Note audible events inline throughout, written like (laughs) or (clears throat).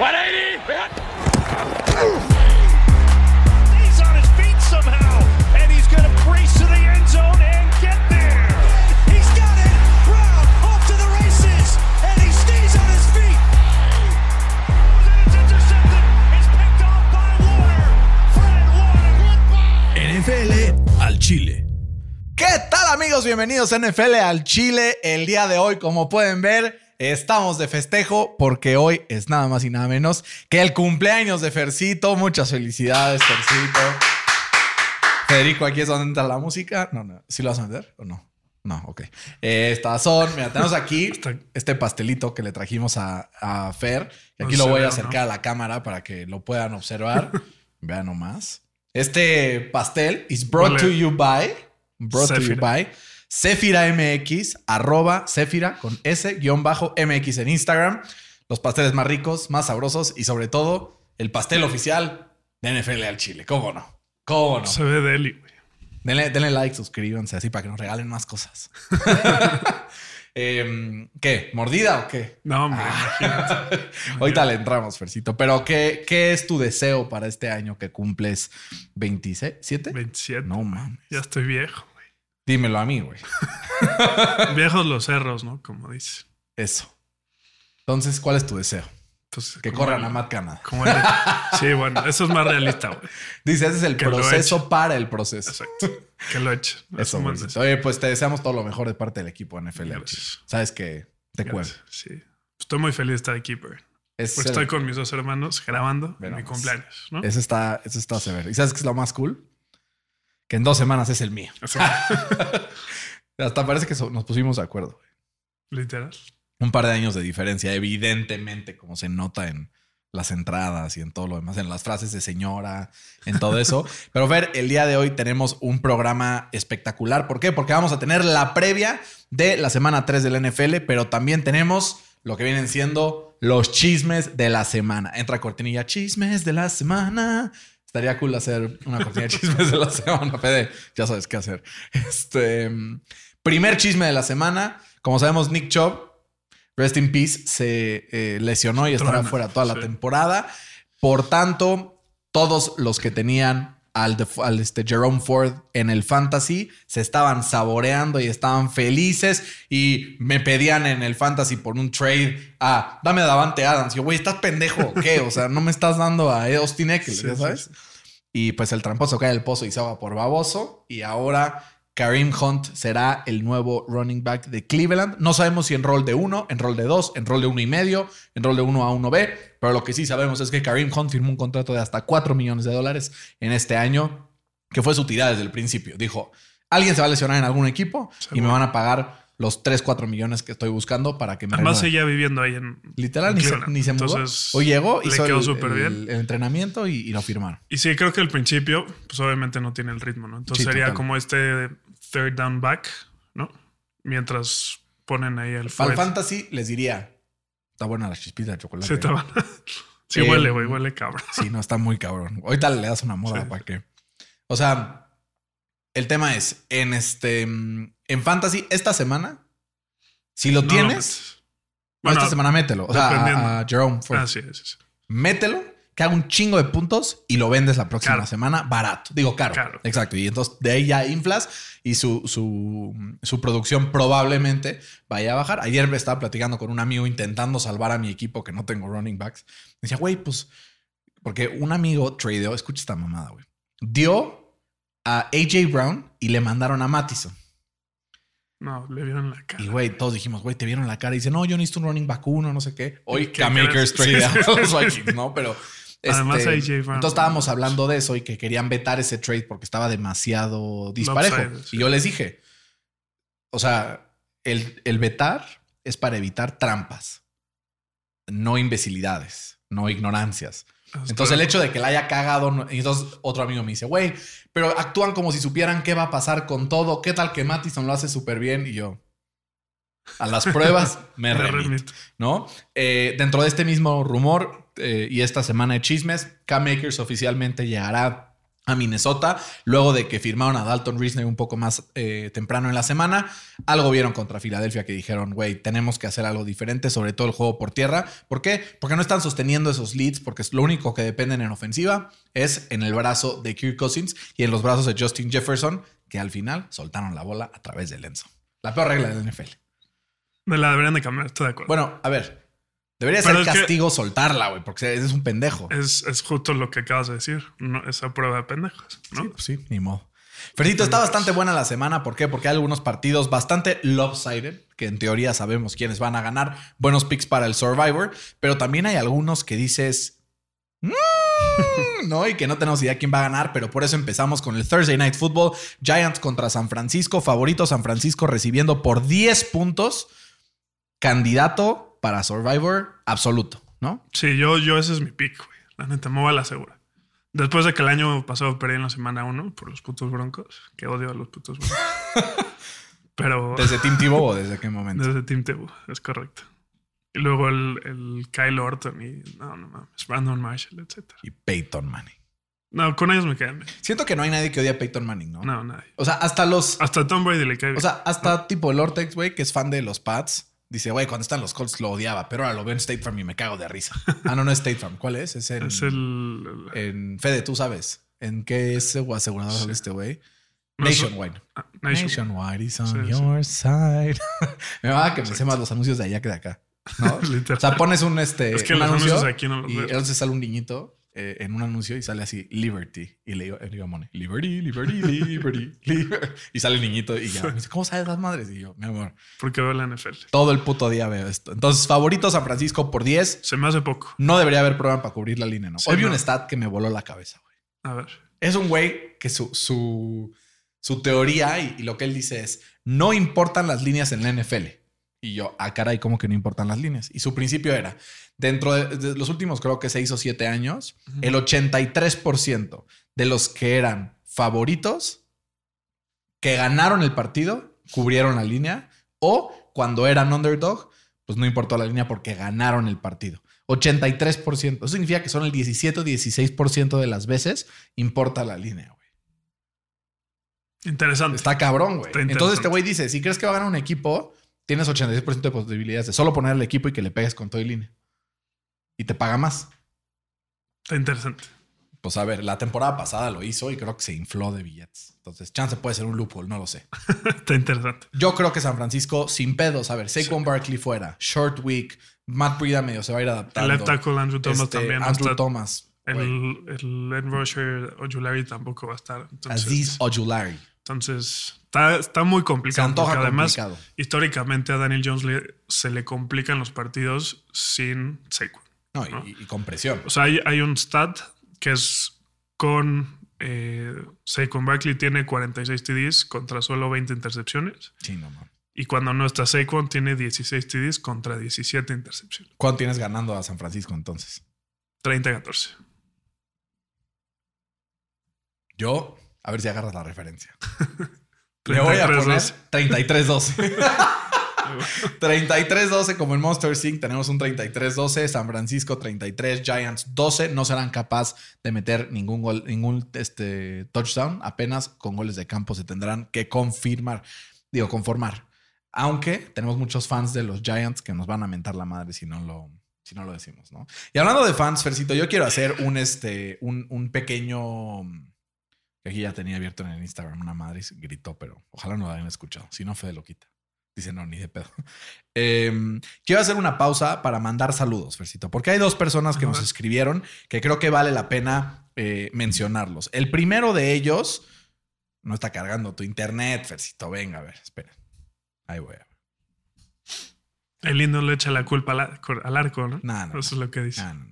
He's on his feet somehow, and he's going to brace to the end zone and get there. He's got it. Brown off to the races, and he stays on his feet. And it's intercepted. It's picked off by Warner. Fred Warner. NFL al Chile. ¿Qué tal amigos? Bienvenidos a NFL al Chile. El día de hoy, como pueden ver, estamos de festejo porque hoy es nada más y nada menos que el cumpleaños de Fercito. Muchas felicidades, Fercito. Federico, aquí es donde entra la música. No, no. ¿Sí lo vas a meter o no? No, ok. Eh, estas son, mira, tenemos aquí este pastelito que le trajimos a, a Fer. Y aquí No lo voy a acercar a la cámara para que lo puedan observar. (laughs) Vean nomás. Este pastel is brought to you by. Brought to you by. Zephyra MX, arroba Zephyra con S guion bajo MX en Instagram. Los pasteles más ricos, más sabrosos y sobre todo el pastel oficial de NFL al Chile. ¿Cómo no? ¿Cómo no? Se ve deli, güey. Denle, denle like, suscríbanse así para que nos regalen más cosas. (laughs) Em, ¿Qué? ¿Mordida o qué? No, hombre, Ah. (laughs) Ahorita le entramos, Fercito. Pero ¿qué, ¿qué es tu deseo para este año que cumples 27? 27. No mames. Ya estoy viejo. Dímelo a mí, güey. (laughs) Viejos los cerros, ¿no? Como dice. Eso. Entonces, ¿cuál es tu deseo? Que corran el- a Matt como el- sí, bueno, eso es más realista, güey. Dice, ese es el Que proceso para el proceso. Exacto. Que lo eche. Eso, más Fercito. Oye, pues te deseamos todo lo mejor de parte del equipo NFL. Gracias. Sabes que te cuento. Sí. Estoy muy feliz de estar aquí, güey. Es Pues el- estoy con mis dos hermanos grabando Bueno, mi cumpleaños, ¿no? Eso está, eso está severo. ¿Y sabes qué es lo más cool? Que en dos semanas es el mío. (laughs) Hasta parece que nos pusimos de acuerdo. güey. literal. Un par de años de diferencia, evidentemente, como se nota en las entradas y en todo lo demás, en las frases de señora, en todo eso. (laughs) Pero ver, el día de hoy tenemos un programa espectacular. ¿Por qué? Porque vamos a tener la previa de la semana 3 del NFL, pero también tenemos lo que vienen siendo los chismes de la semana. Entra cortinilla, chismes de la semana. Estaría cool hacer una cortina de chismes de la semana, Fede. Ya sabes qué hacer. Este primer chisme de la semana. Como sabemos, Nick Chubb, rest in peace, se eh, lesionó y estará fuera toda la sí. temporada. Por tanto, todos los que tenían al, de- al, este Jerome Ford en el fantasy se estaban saboreando y estaban felices y me pedían en el fantasy por un trade a dame a Davante Adams. Y yo, güey, ¿estás pendejo o (laughs) qué? O sea, no me estás dando a Austin Eckler, Sí, sabes. sí. Y pues el tramposo cae del pozo y se ahoga por baboso. Y ahora Kareem Hunt será el nuevo running back de Cleveland. No sabemos si en rol de 1, en rol de 2, en rol de 1 y medio, en rol de 1 a 1B. Pero lo que sí sabemos es que Kareem Hunt firmó un contrato de hasta 4 millones de dólares en este año, que fue su tirada desde el principio. Dijo, alguien se va a lesionar en algún equipo y Seguro. me van a pagar los 3, 4 millones que estoy buscando para que me Además, renueven". seguía viviendo ahí en. Literal, en ni se, ni se mudó. Entonces, Hoy llegó, le hizo quedó el, bien. el entrenamiento y, y lo firmaron. Y sí, creo que al principio, pues obviamente no tiene el ritmo, ¿no? Entonces Sí, sería total. como este third down back, ¿no? Mientras ponen ahí el Para fantasy les diría, está buena la chispita de chocolate. Sí, estaban- (laughs) sí Eh, huele, güey, huele cabrón. Sí, no, está muy cabrón. Ahorita le das una moda Sí. para que. O sea, el tema es, en este. En fantasy, esta semana, si lo No, tienes, esta semana mételo. O sea, a, a Jerome Ford. Ah, sí, sí, sí. Mételo, que haga un chingo de puntos y lo vendes la próxima semana barato. Digo, caro. Exacto. Y entonces de ahí ya inflas y su, su, su producción probablemente vaya a bajar. Ayer me estaba platicando con un amigo intentando salvar a mi equipo que no tengo running backs. Me decía, güey, pues, porque un amigo tradeó, escucha esta mamada, güey. Dio a AJ Brown y le mandaron a Mattison. No, le vieron la cara. Y güey, todos dijimos, güey, te vieron la cara. Y dice, no, yo necesito un running back uno, no sé qué. Hoy ¿Qué Cam Akers crees? trade (laughs) Sí, sí, sí. ¿no? Pero. Además, este, AJ Brown. Entonces estábamos hablando de eso y que querían vetar ese trade porque estaba demasiado disparejo. Y yo les dije, o sea, el, el vetar es para evitar trampas, no imbecilidades, no ignorancias. Entonces el hecho de que la haya cagado, y entonces otro amigo me dice, güey, pero actúan como si supieran qué va a pasar con todo. ¿Qué tal que Mattison lo hace súper bien? Y yo, a las pruebas (laughs) me Me remito. remito. ¿no? Eh, dentro de este mismo rumor eh, y esta semana de chismes, Cam Akers oficialmente llegará a Minnesota, luego de que firmaron a Dalton Risner un poco más eh, temprano en la semana. Algo vieron contra Filadelfia que dijeron, güey, tenemos que hacer algo diferente, sobre todo el juego por tierra. ¿Por qué? Porque no están sosteniendo esos leads, porque lo único que dependen en ofensiva es en el brazo de Kirk Cousins y en los brazos de Justin Jefferson, que al final soltaron la bola a través de Lenzo. La peor regla del NFL. Me la deberían de cambiar, estoy de acuerdo. Bueno, a ver. Debería Pero ser castigo soltarla, güey, porque es un pendejo. es, es justo lo que acabas de decir. No, esa prueba de pendejos, ¿no? Sí, pues sí, ni modo. Fercito, está bastante buena la semana. ¿Por qué? Porque hay algunos partidos bastante lopsided, que en teoría sabemos quiénes van a ganar. Buenos picks para el Survivor, pero también hay algunos que dices. "Mm", (laughs) no, y que no tenemos idea quién va a ganar, pero por eso empezamos con el Thursday Night Football. Giants contra San Francisco. Favorito San Francisco recibiendo por 10 puntos. Candidato para Survivor absoluto, ¿no? Sí, yo, yo ese es mi pick, güey. La neta, me voy a la segura. Después de que el año pasado perdí en la semana 1 por los putos broncos, que odio a los putos broncos. (laughs) Pero ¿Desde Team Tebow o desde qué momento? desde Team Tebow, es correcto. Y luego el, el Kyle Orton y no, no mames, Brandon Marshall, etc. Y Peyton Manning. No, con ellos me quedan bien. Siento que no hay nadie que odie a Peyton Manning, ¿no? No, nadie. O sea, hasta los. Hasta Tom Brady le cae. O sea, hasta tipo el Ortex, güey, que es fan de los Pats, dice, güey, cuando están los Colts lo odiaba, pero ahora lo veo en State Farm y me cago de risa. (laughs) Ah, no, no es State Farm. ¿Cuál es? Es en, es el. en Fede, tú sabes. ¿En qué es o asegurador Sí. este güey? Nationwide. ah, Nation. Nationwide is on Sí, sí. your side. (laughs) me va a que me sé más los anuncios de allá que de acá. ¿no? (laughs) O sea, pones un, este, Es que un los anuncio anuncios aquí no los y veo. entonces sale un niñito eh, en un anuncio y sale así, Liberty. Y le digo, le digo a Mone, Liberty, Liberty, Liberty, (laughs) Liberty. Y sale el niñito y ya me dice, ¿cómo sabes las madres? Y yo, mi amor, Porque veo la NFL. todo el puto día veo esto. Entonces, favorito San Francisco por 10. Se me hace poco. No debería haber problema para cubrir la línea, ¿no? Sí, Hoy vi no. un stat que me voló la cabeza, güey. A ver. Es un güey que su, su, su teoría y, y lo que él dice es, no importan las líneas en la NFL. Y yo, ah, caray, ¿cómo que no importan las líneas? Y su principio era, dentro de, de los últimos creo que seis o siete años, el 83% de los que eran favoritos, que ganaron el partido, cubrieron la línea, o cuando eran underdog, pues no importó la línea porque ganaron el partido. 83%. Eso significa que son el 17 o 16% de las veces importa la línea, güey. Interesante. Está cabrón, güey. Entonces este güey dice, si crees que va a ganar un equipo, tienes 86% de posibilidades de solo poner el equipo y que le pegues con todo y línea. Y te paga más. Está interesante. Pues a ver, la temporada pasada lo hizo y creo que se infló de billetes. Entonces, chance puede ser un loophole, no lo sé. (laughs) Está interesante. Yo creo que San Francisco, sin pedos, a ver, Saquon Barkley fuera, Short Week, Matt Breida medio se va a ir El adaptando. left tackle Andrew Thomas Este, también. Andrew Thomas. el, el Ed Rusher Ojulari tampoco va a estar. Entonces, Aziz Ojulari. Entonces está, está muy Se complicado. antoja porque además, complicado. históricamente a Daniel Jones le- se le complican los partidos sin Saquon. No, y- ¿no? y, y con presión. O sea, hay, hay un stat que es con eh, Saquon Barkley tiene 46 TDs contra solo 20 intercepciones. Sí, no, man. Y cuando no está Saquon, tiene 16 TDs contra 17 intercepciones. ¿Cuánto tienes ganando a San Francisco entonces? 30-14. Yo, a ver si agarras la referencia. (laughs) Le voy a 33-12. poner 33-12. 33-12 (laughs) como en Monster Inc. Tenemos un 33-12. San Francisco 33, Giants 12. No serán capaces de meter ningún gol, ningún este, touchdown. Apenas con goles de campo se tendrán que confirmar. Digo, conformar. Aunque tenemos muchos fans de los Giants que nos van a mentar la madre si no lo, si no lo decimos, ¿no? Y hablando de fans, Fercito, yo quiero hacer un, este, un, un pequeño. Que Aquí ya tenía abierto en el Instagram una madre y gritó, pero ojalá no lo hayan escuchado. Si no, Fede lo quita. Dice, no, ni de pedo. (laughs) Eh, quiero hacer una pausa para mandar saludos, Fercito, porque hay dos personas que nos escribieron que creo que vale la pena eh, mencionarlos. El primero de ellos no está cargando tu internet, Fercito. Venga, a ver, espera. Ahí voy a ver. El lindo le echa la culpa al, ar- al arco, ¿no? No, no, Eso es lo que dice. No, no,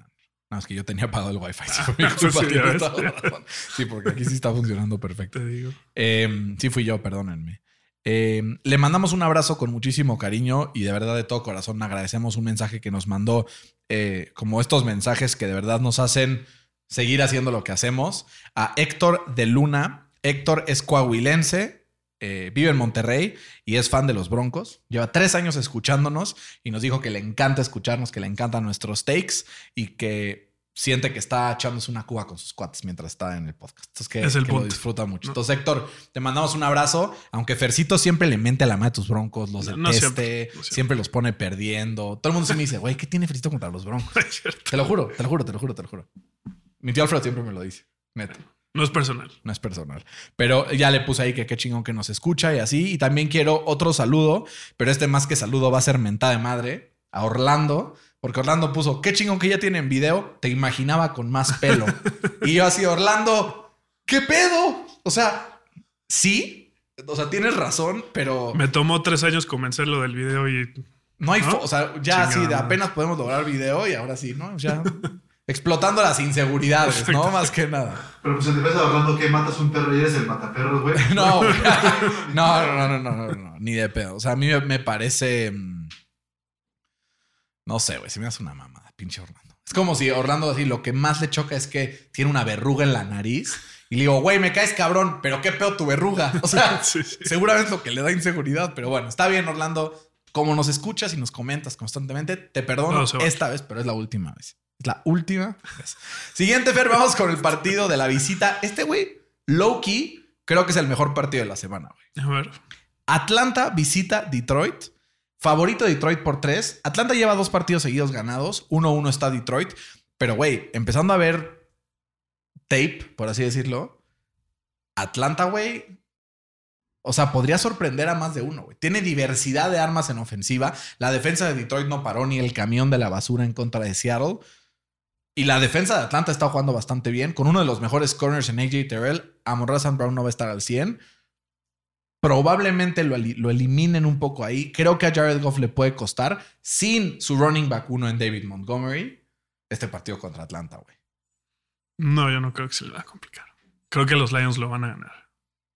no. Es que yo tenía apagado el wifi. (laughs) Sí, (laughs) mi Sí, porque aquí sí está funcionando perfecto. Te digo. Eh, sí fui yo, perdónenme. Eh, le mandamos un abrazo con muchísimo cariño y de verdad de todo corazón agradecemos un mensaje que nos mandó, eh, como estos mensajes que de verdad nos hacen seguir haciendo lo que hacemos, a Héctor de Luna. Héctor es coahuilense, eh, vive en Monterrey y es fan de los Broncos. Lleva tres años escuchándonos y nos dijo que le encanta escucharnos, que le encantan nuestros takes y que siente que está echándose una cuba con sus cuates mientras está en el podcast. Entonces que, Es el que lo disfruta mucho. Entonces, Héctor, te mandamos un abrazo. Aunque Fercito siempre le mente a la madre de tus broncos, los deteste, no siempre, siempre, no siempre. los pone perdiendo. Todo el mundo se me dice, güey, ¿qué tiene Fercito contra los broncos? (laughs) Te lo juro, te lo juro, te lo juro, te lo juro. Mi tío Alfredo siempre me lo dice. Neto. No es personal. No es personal. Pero ya le puse ahí que qué chingón que nos escucha y así. Y también quiero otro saludo, pero este más que saludo va a ser mentada de madre a Orlando, porque Orlando puso qué chingón que ya tiene en video. Te imaginaba con más pelo. (laughs) y yo así, Orlando, ¿qué pedo? O sea, sí. O sea, tienes razón, pero Me tomó tres años convencerlo del video y no hay. O sea, ya así de Chingada. apenas podemos lograr video y ahora sí, ¿no? Ya (laughs) explotando las inseguridades, ¿no? Más que nada. Pero pues en defensa de Orlando, que matas un perro y eres el mataperros, (laughs) (laughs) güey. No, no, no, no, no, no, no, ni de pedo. O sea, a mí me, parece. mm, No sé, güey, se me hace una mamada, pinche Orlando. Es como si Orlando así, lo que más le choca es que tiene una verruga en la nariz. Y le digo, güey, me caes cabrón, pero qué pedo tu verruga. O sea, (laughs) Sí, sí. seguramente es lo que le da inseguridad. Pero bueno, está bien, Orlando. Como nos escuchas y nos comentas constantemente, te perdono No, esta vez, pero es la última vez. Es la última vez. Siguiente, Fer, vamos con el partido de la visita. Este, güey, low key, creo que es el mejor partido de la semana, güey. a ver. Atlanta visita Detroit. Favorito Detroit por tres. Atlanta lleva dos partidos seguidos ganados. 1-1 está Detroit. Pero, güey, empezando a ver tape, por así decirlo. Atlanta, güey. O sea, podría sorprender a más de uno, güey. Tiene diversidad de armas en ofensiva. La defensa de Detroit no paró ni el camión de la basura en contra de Seattle. Y la defensa de Atlanta está jugando bastante bien. Con uno de los mejores corners en AJ Terrell. Amon Razan Brown no va a estar al 100 probablemente lo, lo eliminen un poco ahí. Creo que a Jared Goff le puede costar sin su running back uno en David Montgomery este partido contra Atlanta, güey. No, yo no creo que se le va a complicar. Creo que los Lions lo van a ganar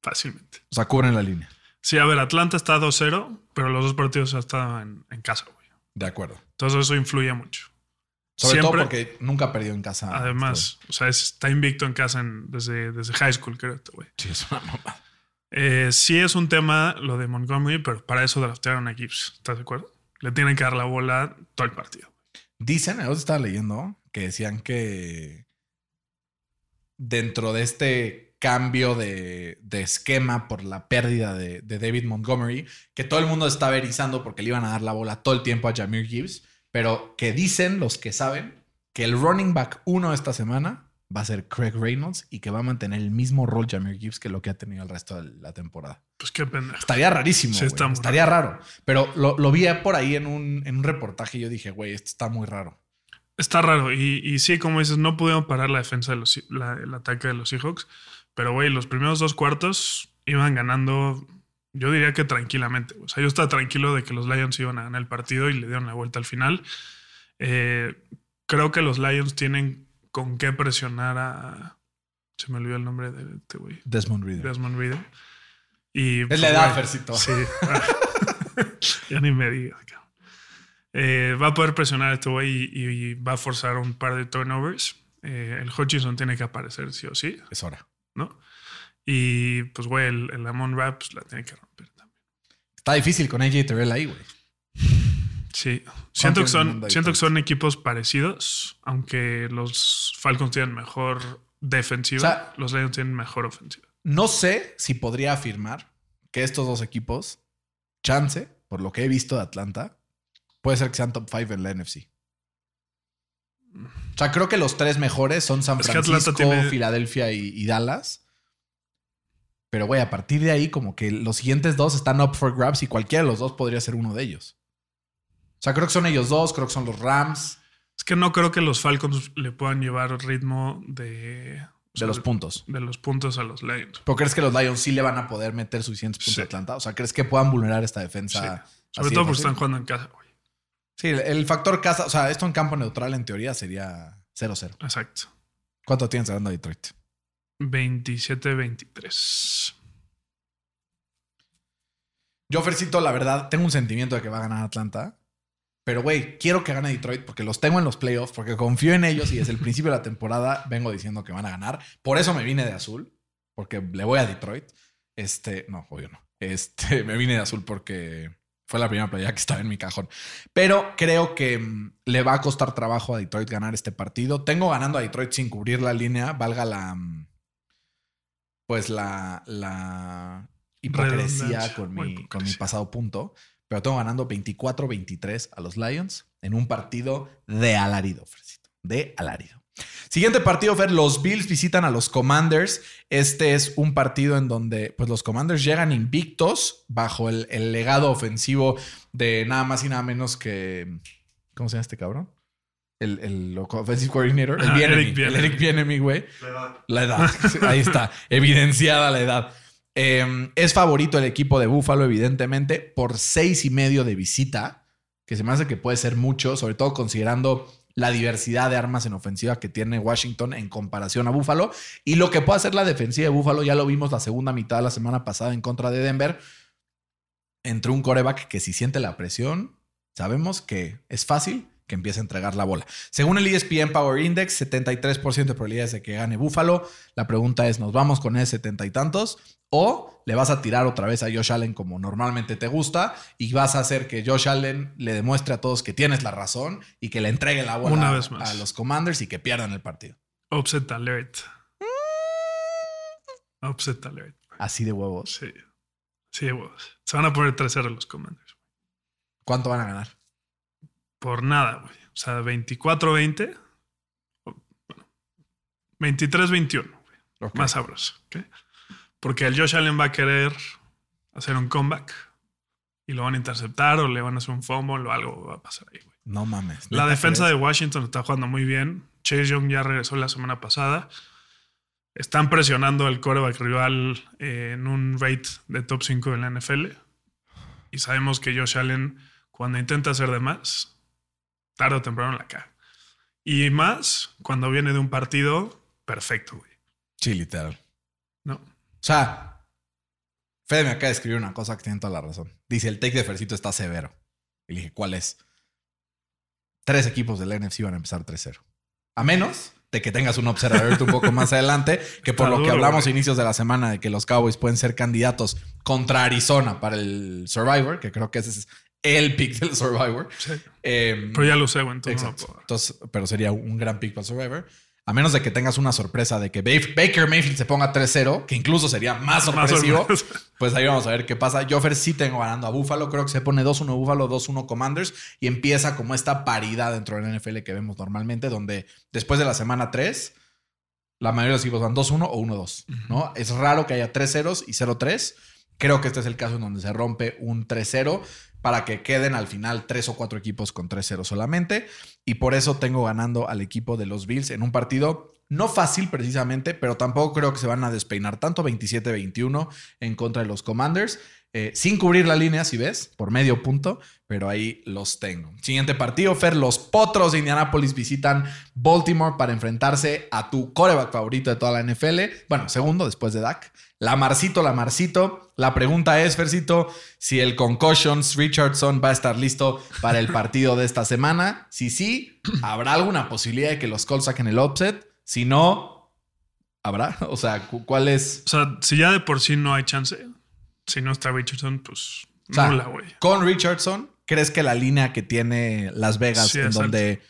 fácilmente. O sea, cubren la línea. Sí, a ver, Atlanta está 2-0, pero los dos partidos ya estaban en, en casa, güey. De acuerdo. Entonces eso influye mucho. Sobre todo porque nunca perdió en casa. Además, o sea, es- está invicto en casa en- desde, desde high school, creo, este güey. Sí, es una mamada. Eh, sí es un tema lo de Montgomery, pero para eso draftearon a Gibbs. ¿Estás de acuerdo? Le tienen que dar la bola todo el partido. Dicen, yo estaba leyendo, que decían que dentro de este cambio de, de esquema por la pérdida de, de David Montgomery, que todo el mundo estaba erizando porque le iban a dar la bola todo el tiempo a Jameer Gibbs, pero que dicen los que saben que el running back uno esta semana va a ser Craig Reynolds y que va a mantener el mismo rol Jameer Gibbs que lo que ha tenido el resto de la temporada. Pues qué pendejo. Estaría rarísimo. Sí, está Estaría raro. Pero lo, lo vi por ahí en un, en un reportaje y yo dije, güey, esto está muy raro. Está raro. Y, y sí, como dices, no pudieron parar la defensa de los la- el ataque de los Seahawks. Pero, güey, los primeros dos cuartos iban ganando, yo diría que tranquilamente. O sea, yo estaba tranquilo de que los Lions iban a ganar el partido y le dieron la vuelta al final. Eh, creo que los Lions tienen con qué presionar a. Se me olvidó el nombre de este güey. Desmond Reader. Desmond Reader. Y, Es la edad, Fercito. Sí. (laughs) ya ni me digas. Eh, va a poder presionar a este güey y, y va a forzar un par de turnovers. Eh, el Hutchinson tiene que aparecer sí o sí, Es hora. ¿no? Y pues, güey, el, el Amon Rap pues, la tiene que romper también. Está difícil con AJ Terrell ahí, güey. Sí. Siento que, son, siento que son equipos parecidos, aunque los Falcons tienen mejor defensiva, O sea- los Lions tienen mejor ofensiva. No sé si podría afirmar que estos dos equipos, chance, por lo que he visto de Atlanta, puede ser que sean top 5 en la NFC. O sea, creo que los tres mejores son San Es que Atlanta Francisco, tiene- Filadelfia y, y Dallas. Pero, güey, a partir de ahí, como que los siguientes dos están up for grabs y cualquiera de los dos podría ser uno de ellos. O sea, creo que son ellos dos, creo que son los Rams Es que no creo que los Falcons le puedan llevar ritmo de, o de los puntos. de los puntos a los Lions. ¿Pero crees que los Lions sí le van a poder meter suficientes puntos Sí. a Atlanta? O sea, ¿crees que puedan vulnerar esta Sí. defensa? Sobre así todo porque están jugando en casa, güey. Sí, el- factor casa, o sea, esto en campo neutral en teoría sería 0-0. Exacto. ¿Cuánto tienes ganando Detroit? 27-23. Yo, Fercito, la verdad, tengo un sentimiento de que va a ganar Atlanta. Pero, güey, quiero que gane Detroit porque los tengo en los playoffs, porque confío en ellos y desde el principio de la temporada vengo diciendo que van a ganar. Por eso me vine de azul, porque le voy a Detroit. Este, no, obvio no. Este, (laughs) me vine de azul porque Fue la primera playera que estaba en mi cajón. Pero creo que mm, le va a costar trabajo a Detroit ganar este partido. Tengo ganando a Detroit sin cubrir la línea, valga la. Pues la. la hipocresía con mi, con mi pasado punto. Pero tengo ganando 24-23 a los Lions en un partido de alarido, Fresito. De alarido. Siguiente partido, Fer, los Bills visitan a los Commanders. Este es un partido en donde pues, los Commanders llegan invictos bajo el, el legado ofensivo de nada más y nada menos que... ¿Cómo se llama este cabrón? El, el offensive coordinator. El Ah, Eric. El Eric Bieniemy, güey. La edad. La edad. Ahí está. (laughs) Evidenciada la edad. Eh, es favorito el equipo de Buffalo, evidentemente, por seis y medio de visita, que se me hace que puede ser mucho, sobre todo considerando la diversidad de armas en ofensiva que tiene Washington en comparación a Buffalo. Y lo que puede hacer la defensiva de Buffalo, ya lo vimos la segunda mitad de la semana pasada en contra de Denver, entre un coreback que si siente la presión, sabemos que es fácil que empiece a entregar la bola. Según el ESPN Power Index, 73% de probabilidades de que gane Buffalo. La pregunta es, ¿nos vamos con ese setenta y tantos? ¿O le vas a tirar otra vez a Josh Allen como normalmente te gusta y vas a hacer que Josh Allen le demuestre a todos que tienes la razón y que le entregue la bola Una vez más. a los Commanders y que pierdan el partido? Upset alert. Upset alert. Así de huevos. Sí. Sí, huevos. Se van a poner 3-0 los Commanders. ¿Cuánto van a ganar? Por nada, güey. O sea, 24-20. o, bueno, 23-21. güey. Ok. Más sabroso. ¿ok? Porque el Josh Allen va a querer hacer un comeback y lo van a interceptar o le van a hacer un fumble o algo va a pasar ahí, güey. No mames. La ¿Neta defensa de? Washington está jugando muy bien. Chase Young ya regresó la semana pasada. Están presionando al coreback rival eh, en un rate de top 5 en la NFL. Y sabemos que Josh Allen, cuando intenta hacer de más, tarde o temprano la caga. Y más cuando viene de un partido perfecto, güey. Sí, literal. ¿No? O sea, Fede me acaba de escribir una cosa que tiene toda la razón. Dice, el take de Fercito está severo. Y le dije, ¿cuál es? Tres equipos del NFC van a empezar 3-0. A menos de que tengas un observador un poco más adelante, que por Está lo que hablamos inicios de la semana de que los Cowboys pueden ser candidatos contra Arizona para el Survivor, que creo que ese es el pick del Survivor. Sí. Eh, Pero ya lo sé, güey. Entonces no Exacto. puedo. Entonces, pero sería un gran pick para Survivor. A menos de que tengas una sorpresa de que Ba- Baker Mayfield se ponga 3-0, que incluso sería más Más sorpresivo. sorpresa. (laughs) Pues ahí vamos a ver qué pasa. Joffer sí tengo ganando a Buffalo. Creo que se pone 2-1 Buffalo, 2-1 Commanders. Y empieza como esta paridad dentro de la NFL que vemos normalmente, donde después de la semana 3, la mayoría de los equipos van 2-1 o 1-2. ¿no? Es raro que haya 3-0 y 0-3. Creo que este es el caso en donde se rompe un 3-0 para que queden al final 3 o 4 equipos con 3-0 solamente. Y por eso tengo ganando al equipo de los Bills en un partido no fácil precisamente, pero tampoco creo que se van a despeinar tanto 27-21 en contra de los Commanders. Eh, sin cubrir la línea, si ves, por medio punto, pero ahí los tengo. Siguiente partido, Fer, los Potros de Indianapolis visitan Baltimore para enfrentarse a tu coreback favorito de toda la NFL. Bueno, segundo después de Dak. Lamarcito, Lamarcito. La pregunta es, Fercito, si el Concussions Richardson va a estar listo para el partido de esta semana. Si sí, ¿habrá alguna posibilidad de que los Colts saquen el upset? Si no, ¿habrá? O sea, cu- ¿cuál es? O sea, si ya de por sí no hay chance, si no está Richardson, pues O sea, nula, güey. con Richardson, ¿crees que la línea que tiene Las Vegas, Sí, en, exacto. donde,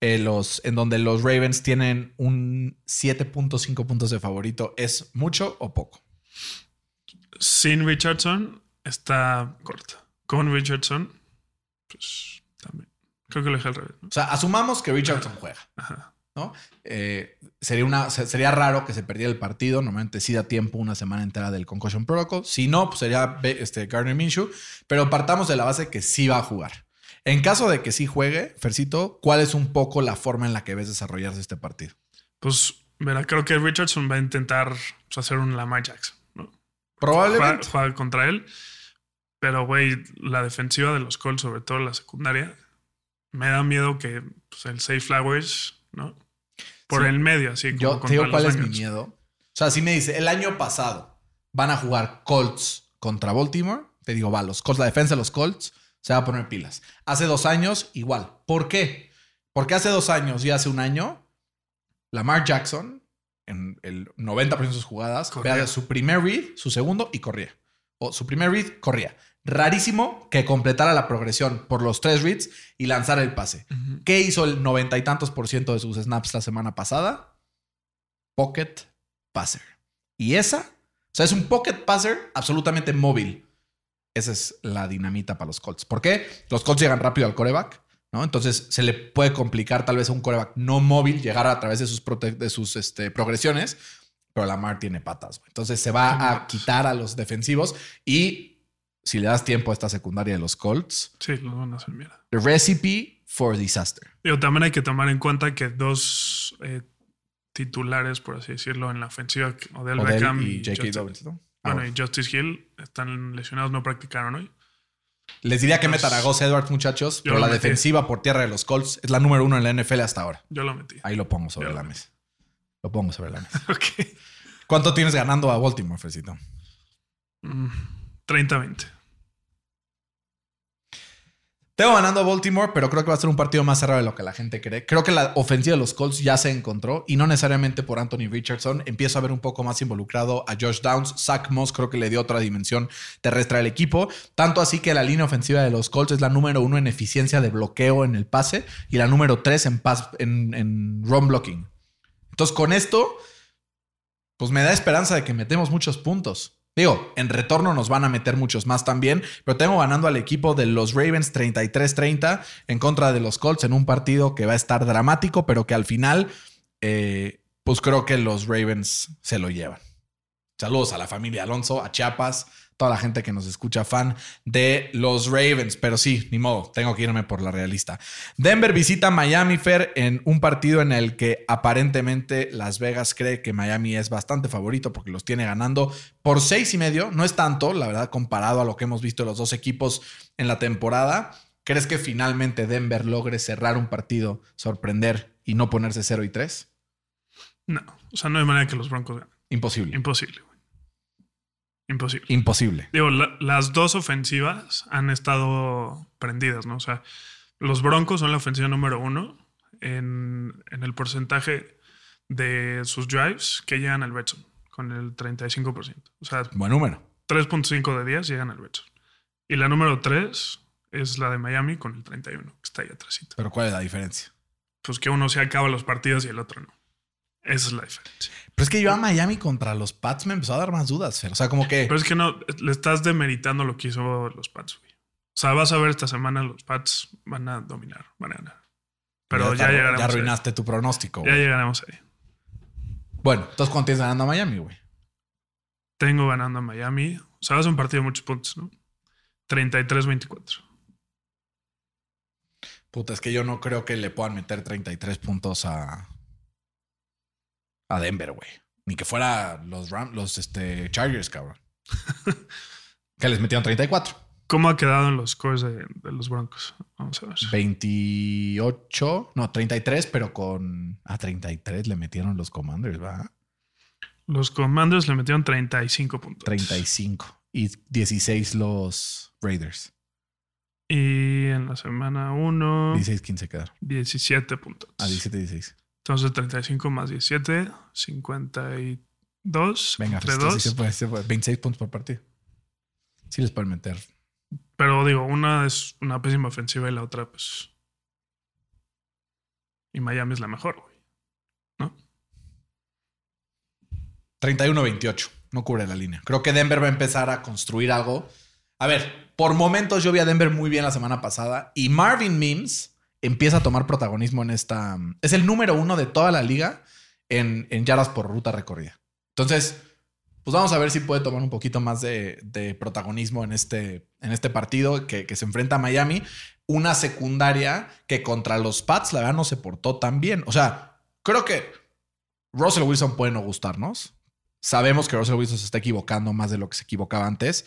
eh, los, en donde los Ravens tienen un 7.5 puntos de favorito, es mucho o poco? Sin Richardson está corta. Con Richardson, pues también. Creo que lo dejé al revés. ¿no? O sea, asumamos que Richardson juega, Ajá. ¿No? Eh, sería, una, se- sería raro que se perdiera el partido. Normalmente sí da tiempo una semana entera del Concussion Protocol. Si no, pues sería este, Gardner Minshew. Pero partamos de la base que sí va a jugar. En caso de que sí juegue, Fercito, ¿cuál es un poco la forma en la que ves desarrollarse este partido? Pues, verá, creo que Richardson va a intentar pues, hacer un Lamar Jackson, ¿no? Juega, Probablemente. juega contra él. Pero, güey, la defensiva de los Colts, sobre todo la secundaria, me da miedo que pues, el Safe Flowers, ¿no? Por Sí. el medio, así como Yo te digo cuál es mi miedo. O sea, si me dice, el año pasado van a jugar Colts contra Baltimore, te digo, va, los Colts, la defensa de los Colts se va a poner pilas. Hace dos años, igual. ¿Por qué? Porque hace dos años y hace un año, Lamar Jackson, en el 90% de sus jugadas, Corría. su primer read, su segundo y corría. O su primer read, corría. Rarísimo que completara la progresión por los tres reads y lanzara el pase. ¿Qué hizo el noventa y tantos por ciento de sus snaps la semana pasada? Pocket passer. Y esa, o sea, es un pocket passer absolutamente móvil. Esa es la dinamita para los Colts. ¿Por qué? Los Colts llegan rápido al coreback, ¿no? Entonces se le puede complicar tal vez a un coreback no móvil llegar a través de sus, de sus este, progresiones, pero Lamar tiene patas. güey. Entonces se va a quitar a los defensivos y si le das tiempo a esta secundaria de los Colts, Sí, los van a hacer mierda. the recipe for disaster. Digo, también hay que tomar en cuenta que dos eh, titulares, por así decirlo, en la ofensiva, Odell, Odell Beckham y y, J.K. Dobbins, ¿no? bueno, Ahora. y Justice Hill están lesionados, no practicaron hoy. Les diría que metan a Gus Edwards, muchachos, pero la metí. defensiva por tierra de los Colts es la número uno en la NFL hasta ahora. Yo lo metí. Ahí lo pongo sobre Yo la mesa. Lo pongo sobre la mesa. (laughs) ¿Cuánto tienes ganando a Baltimore, Fercito? Mm, 30-20. Tengo ganando a Baltimore, pero creo que va a ser un partido más cerrado de lo que la gente cree. Creo que la ofensiva de los Colts ya se encontró y no necesariamente por Anthony Richardson. Empiezo a ver un poco más involucrado a Josh Downs. Zach Moss creo que le dio otra dimensión terrestre al equipo. Tanto así que la línea ofensiva de los Colts es la número uno en eficiencia de bloqueo en el pase y la número tres en, pass, en, en run blocking. Entonces, con esto, pues me da esperanza de que metemos muchos puntos. Digo, en retorno nos van a meter muchos más también, pero tengo ganando al equipo de los Ravens 33-30 en contra de los Colts en un partido que va a estar dramático, pero que al final, eh, pues creo que los Ravens se lo llevan. Saludos a la familia Alonso, a Chiapas, toda la gente que nos escucha fan de los Ravens, pero sí, ni modo, tengo que irme por la realista. Denver visita Miami Fair en un partido en el que aparentemente Las Vegas cree que Miami es bastante favorito porque los tiene ganando por seis y medio. No es tanto, la verdad, comparado a lo que hemos visto de los dos equipos en la temporada. ¿Crees que finalmente Denver logre cerrar un partido, sorprender y no ponerse 0 y 3? No, o sea, no hay manera que los Broncos ganen. Imposible. Imposible, güey. Imposible. Imposible. Digo, la- las dos ofensivas han estado prendidas, ¿no? O sea, los Broncos son la ofensiva número uno en, en el porcentaje de sus drives que llegan al red zone, con el 35%. O sea, Buen número. 3.5 de 10 llegan al red zone. Y la número 3 es la de Miami con el 31, que está ahí atrásito. Pero ¿cuál es la diferencia? Pues que uno se acaba los partidos y el otro no. Esa es la diferencia. Pero es que yo a Miami contra los Pats me empezó a dar más dudas, Fer. O sea, como que... Pero es que no, le estás demeritando lo que hizo los Pats, güey. O sea, vas a ver esta semana los Pats van a dominar, van a ganar. Pero ya, está- llegaremos. Ya ahí. arruinaste tu pronóstico. Ya güey. llegaremos ahí. Bueno, entonces ¿cuánto tienes ganando a Miami, güey? Tengo ganando a Miami. O sea, ser un partido de muchos puntos, ¿no? 33-24. Puta, es que yo no creo que le puedan meter 33 puntos a, a Denver, güey. Ni que fuera los, Ram, los este, Chargers, cabrón. (laughs) que les metieron 34. ¿Cómo ha quedado en los scores de, de los Broncos? Vamos a ver. 28, no, 33, pero con... A 33 le metieron los Commanders, ¿va? Los Commanders le metieron 35 puntos. 35. Y 16 los Raiders. Y en la semana 1, 16-15 quedaron. 17 puntos. A 17-16. Entonces 35 más 17, 52. Venga, entre esto sí se puede, se puede. 26 puntos por partido. Sí les pueden meter. Pero digo, una es una pésima ofensiva y la otra, pues. Y Miami es la mejor, güey. ¿No? 31-28. No cubre la línea. Creo que Denver va a empezar a construir algo. A ver, por momentos yo vi a Denver muy bien la semana pasada y Marvin Mims empieza a tomar protagonismo en esta. Es el número uno de toda la liga en, en yardas por ruta recorrida. Entonces, pues vamos a ver si puede tomar un poquito más de, protagonismo en este, en este partido que, que se enfrenta a Miami. Una secundaria que contra los Pats, la verdad, no se portó tan bien. O sea, creo que Russell Wilson puede no gustarnos. Sabemos que Russell Wilson se está equivocando más de lo que se equivocaba antes,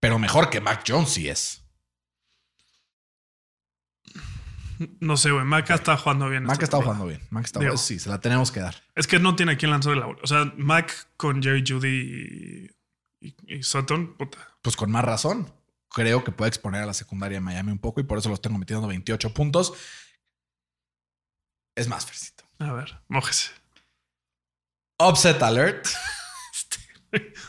pero mejor que Mac Jones sí es. No sé, güey. Mac está jugando bien. Mac está jugando bien. Mac está jugando. Sí, se la tenemos que dar. Es que no tiene a quien lanzar la bola. O sea, Mac con Jerry Judy y, y- y Sutton, puta. Pues con más razón. Creo que puede exponer a la secundaria de Miami un poco y por eso los tengo metiendo 28 puntos. Es más, Fercito. A ver, mójese. Upset alert. (laughs)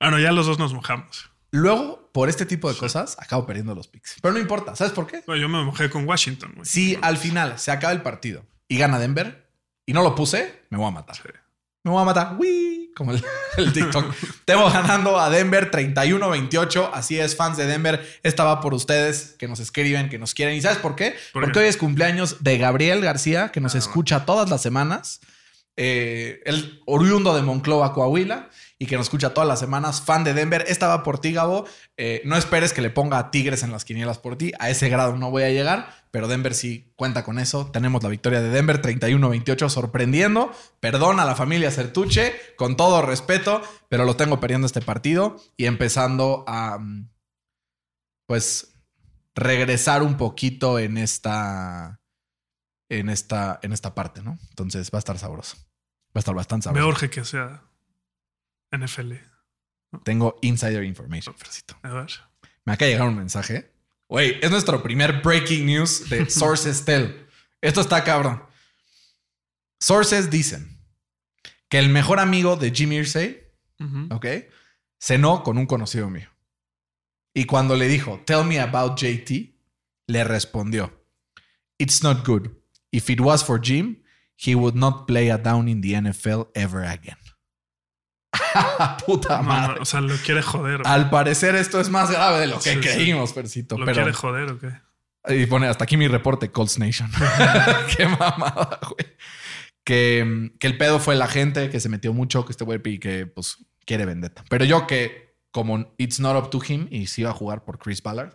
Bueno, ya los dos nos mojamos. Luego, por este tipo de cosas, acabo perdiendo los picks. Pero no importa. ¿Sabes por qué? Bueno, yo me mojé con Washington, güey. Si al final se acaba el partido y gana Denver y no lo puse, me voy a matar. Sí. Me voy a matar. ¡Wii! Como el, (laughs) el TikTok. Tengo ganando a Denver 31-28. Así es, fans de Denver. Esta va por ustedes que nos escriben, que nos quieren. ¿Y sabes por qué? ¿Por Porque qué? hoy es cumpleaños de Gabriel García, que Ah, nos escucha todas las semanas. Eh, el oriundo de Monclova, Coahuila, y que nos escucha todas las semanas, fan de Denver. Esta va por ti, Gabo. Eh, no esperes que le ponga a Tigres en las quinielas por ti. A ese grado no voy a llegar, pero Denver sí cuenta con eso. Tenemos la victoria de Denver 31-28, sorprendiendo. Perdón a la familia Certuche, con todo respeto, pero lo tengo perdiendo este partido y empezando a, mm, pues, regresar un poquito en esta, en esta, en esta parte, ¿no? Entonces va a estar sabroso. Va a estar bastante Me sabroso. urge que sea NFL. Tengo insider information. A ver. Me acaba de llegar un mensaje. Güey, es nuestro primer breaking news de (laughs) Sources Tell. Esto está cabrón. Sources dicen que el mejor amigo de Jimmy Irsay, Ujú. ¿ok? Cenó con un conocido mío. Y cuando le dijo, tell me about JT, le respondió, it's not good. If it was for Jim, he would not play a down in the NFL ever again. (laughs) Puta madre. no, o sea, lo quiere joder. Al parecer esto es más grave de lo que Sí, sí. creímos, Percito. ¿Lo Pero quiere joder o qué? y pone hasta aquí mi reporte, Colts Nation. (laughs) (laughs) Qué mamada, güey. Que, que el pedo fue la gente que se metió mucho, que este güey y que pues quiere vendetta. Pero yo que como it's not up to him y si iba a jugar por Chris Ballard.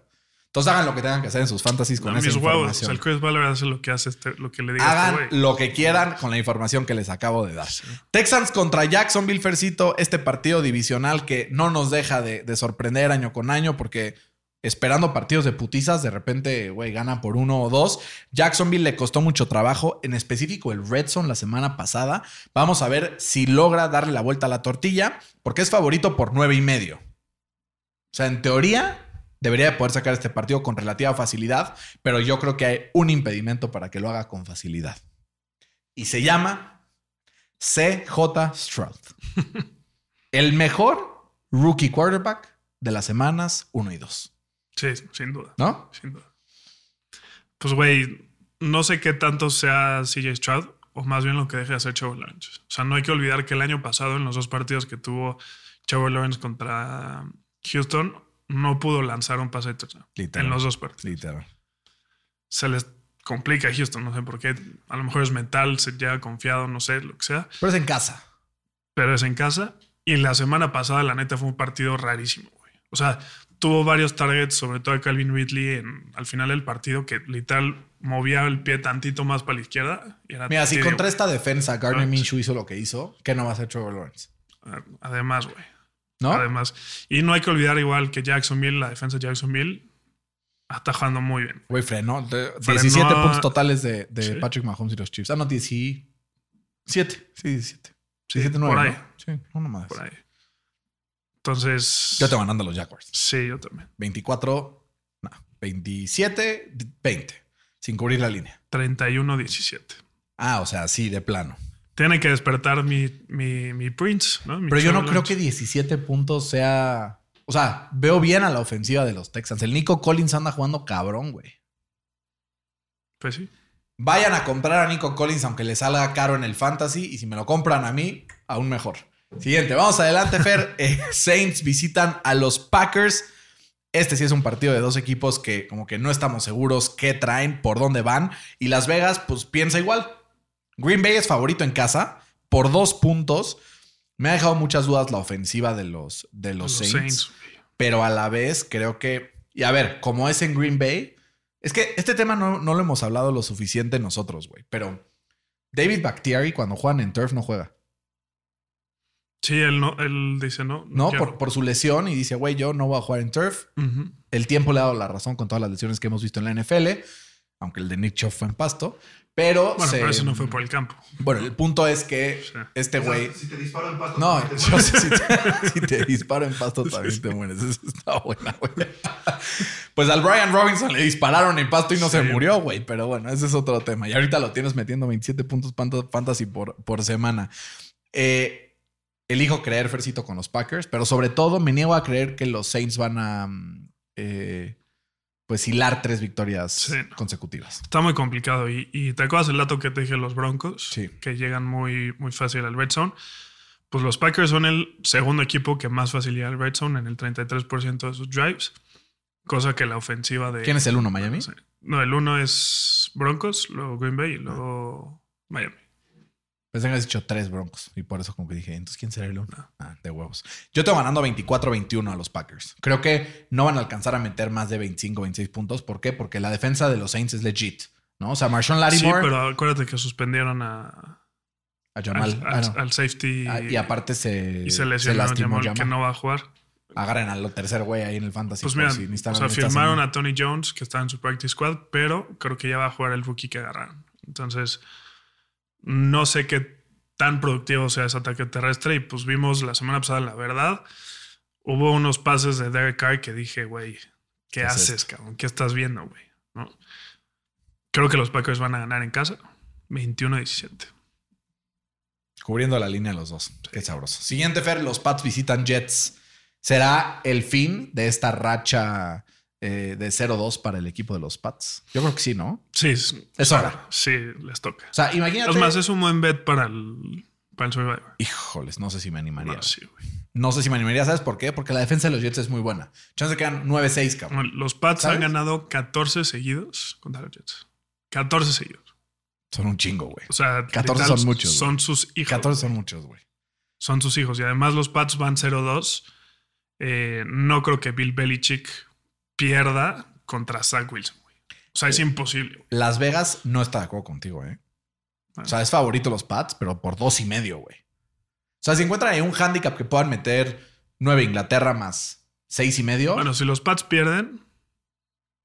Entonces hagan lo que tengan que hacer en sus fantasies con No, esa mis información. el Chris Ballard hace lo que hace este, lo que le diga Hagan este güey. lo que quieran con la información que les acabo de dar. Texans contra Jacksonville, Fercito, este partido divisional que no nos deja de, de sorprender año con año porque esperando partidos de putizas, de repente, güey, gana por uno o dos. Jacksonville le costó mucho trabajo, en específico el Red Zone la semana pasada. Vamos a ver si logra darle la vuelta a la tortilla porque es favorito por nueve y medio. O sea, en teoría debería de poder sacar este partido con relativa facilidad, pero yo creo que hay un impedimento para que lo haga con facilidad. Y se llama CJ Stroud. (laughs) El mejor rookie quarterback de las semanas 1 y 2. Sí, sin duda. ¿No? Sin duda. Pues, güey, no sé qué tanto sea CJ Stroud o más bien lo que deje de hacer Trevor Lawrence. O sea, no hay que olvidar que el año pasado, en los dos partidos que tuvo Trevor Lawrence contra Houston, no pudo lanzar un pase de touchdown. Literal. En los dos partidos. Literal. Se les complica a Houston, no sé por qué. A lo mejor es mental, se llega confiado, no sé, lo que sea. Pero es en casa. pero es en casa. Y la semana pasada, la neta, fue un partido rarísimo, güey. O sea, tuvo varios targets, sobre todo a Calvin Ridley, en, al final del partido, que literal movía el pie tantito más para la izquierda. y era Mira, si contra esta defensa Gardner Minshew hizo lo que hizo, ¿qué no va a hacer Trevor Lawrence? Además, güey. ¿No? Además. Y no hay que olvidar igual que Jacksonville, la defensa de Jacksonville, está jugando muy bien. Güey, frenó. De- Frenó 17 a- puntos totales de, de Sí. Patrick Mahomes y los Chiefs. Ah, no, 17. Sí, 17. Sí, 17, 9. por ahí. ¿no? Sí, no más. Por ahí. Entonces. Yo te ganando a los Jaguars. Sí, yo también. 24, no, 27, 20, sin cubrir la línea. 31-17. Ah, o sea, sí, de plano. Tiene que despertar mi, mi, mi Prince, ¿no? Mi Pero yo no creo que 17 puntos sea. O sea, veo bien a la ofensiva de los Texans. El Nico Collins anda jugando cabrón, güey. Pues sí. Vayan a comprar a Nico Collins aunque le salga caro en el fantasy. Y si me lo compran a mí, aún mejor. Siguiente, vamos adelante, Fer. (laughs) Eh, Saints visitan a los Packers. Este sí es un partido de dos equipos que como que no estamos seguros qué traen, por dónde van. Y Las Vegas, pues piensa igual. Green Bay es favorito en casa por dos puntos. Me ha dejado muchas dudas la ofensiva de los, de los, Los Saints. Pero a la vez creo que... Y a ver, como es en Green Bay, es que este tema no, no lo hemos hablado lo suficiente nosotros, güey. Pero David Bakhtiari cuando juegan en turf no juega. Sí, él, no, él dice no. No, por, por su lesión y dice, güey, yo no voy a jugar en turf. El tiempo le ha dado la razón con todas las lesiones que hemos visto en la NFL, aunque el de Nick fue en pasto. Pero, Bueno, se- pero eso no fue por el campo. Bueno, el punto es que Sí. este O sea, güey... Si te disparo en pasto. No, también te yo mueres. sé, si te, (laughs) si te disparo en pasto también te mueres. Eso está buena, güey. Pues al Brian Robinson le dispararon en pasto y no se Sí. murió, güey. Pero bueno, ese es otro tema. Y ahorita lo tienes metiendo 27 puntos fanta- fantasy por, por semana. Eh, elijo creer, Fercito, con los Packers, pero sobre todo me niego a creer que los Saints van a mm, eh, pues hilar tres victorias Sí. consecutivas. Está muy complicado. Y, y te acuerdas el dato que te dije de los Broncos, Sí. que llegan muy, muy fácil al red zone. Pues los Packers son el segundo equipo que más llega al red zone en el 33% de sus drives, cosa que la ofensiva de. ¿Quién es el uno, Miami? No, el uno es Broncos, luego Green Bay y luego Miami. Pensé que habías dicho tres broncos y por eso como que dije, entonces ¿quién será el uno? Ah, de huevos. Yo tengo ganando 24-21 a los Packers. Creo que no van a alcanzar a meter más de 25, 26 puntos. ¿Por qué? Porque la defensa de los Saints es legit, ¿no? O sea, Marshawn Sí, Lattimore pero acuérdate que suspendieron a, a Jamal. al, ah, al- no. al safety Ah, y aparte se, y se lesionó lastimó Jamal, que no va a jugar. Agarren al tercer güey ahí en el fantasy. Pues mira, si o sea, firmaron a Tony Jones, que está en su practice squad, pero creo que ya va a jugar el rookie que agarraron. Entonces, no sé qué tan productivo sea ese ataque terrestre. Y pues vimos la semana pasada, la verdad, hubo unos pases de Derek Carr que dije, güey, ¿qué, ¿Qué es haces, cabrón? ¿Qué estás viendo, güey? ¿No? Creo que los Packers van a ganar en casa, 21-17. Cubriendo la línea los dos. Qué sabroso. Siguiente, Fer, los Pats visitan Jets. ¿Será el fin de esta racha eh, de 0-2 para el equipo de los Pats? Yo creo que sí, ¿no? Sí, es, Es hora. Sí, les toca. O sea, imagínate. Es más, es un buen bet para el, para el Survivor. Híjoles, no sé si me animaría. No, sí, güey. No sé si me animaría, ¿sabes por qué? Porque la defensa de los Jets es muy buena. Chance que quedan 9-6, cabrón. Los Pats ¿Sabes? han ganado 14 seguidos contra los Jets. 14 seguidos. Son un chingo, güey. O sea, 14 literal, son muchos, Son güey. sus hijos. 14 güey. son muchos, güey. Son sus hijos. Y además los Pats van 0-2. Eh, no creo que Bill Belichick pierda contra Zach Wilson, güey. O sea, es imposible. güey. Las Vegas no está de acuerdo contigo, ¿eh? Ah. O sea, es favorito los Pats, pero por dos y medio, güey. O sea, si encuentran ahí un handicap que puedan meter 9 Inglaterra más seis y medio. Bueno, si los Pats pierden,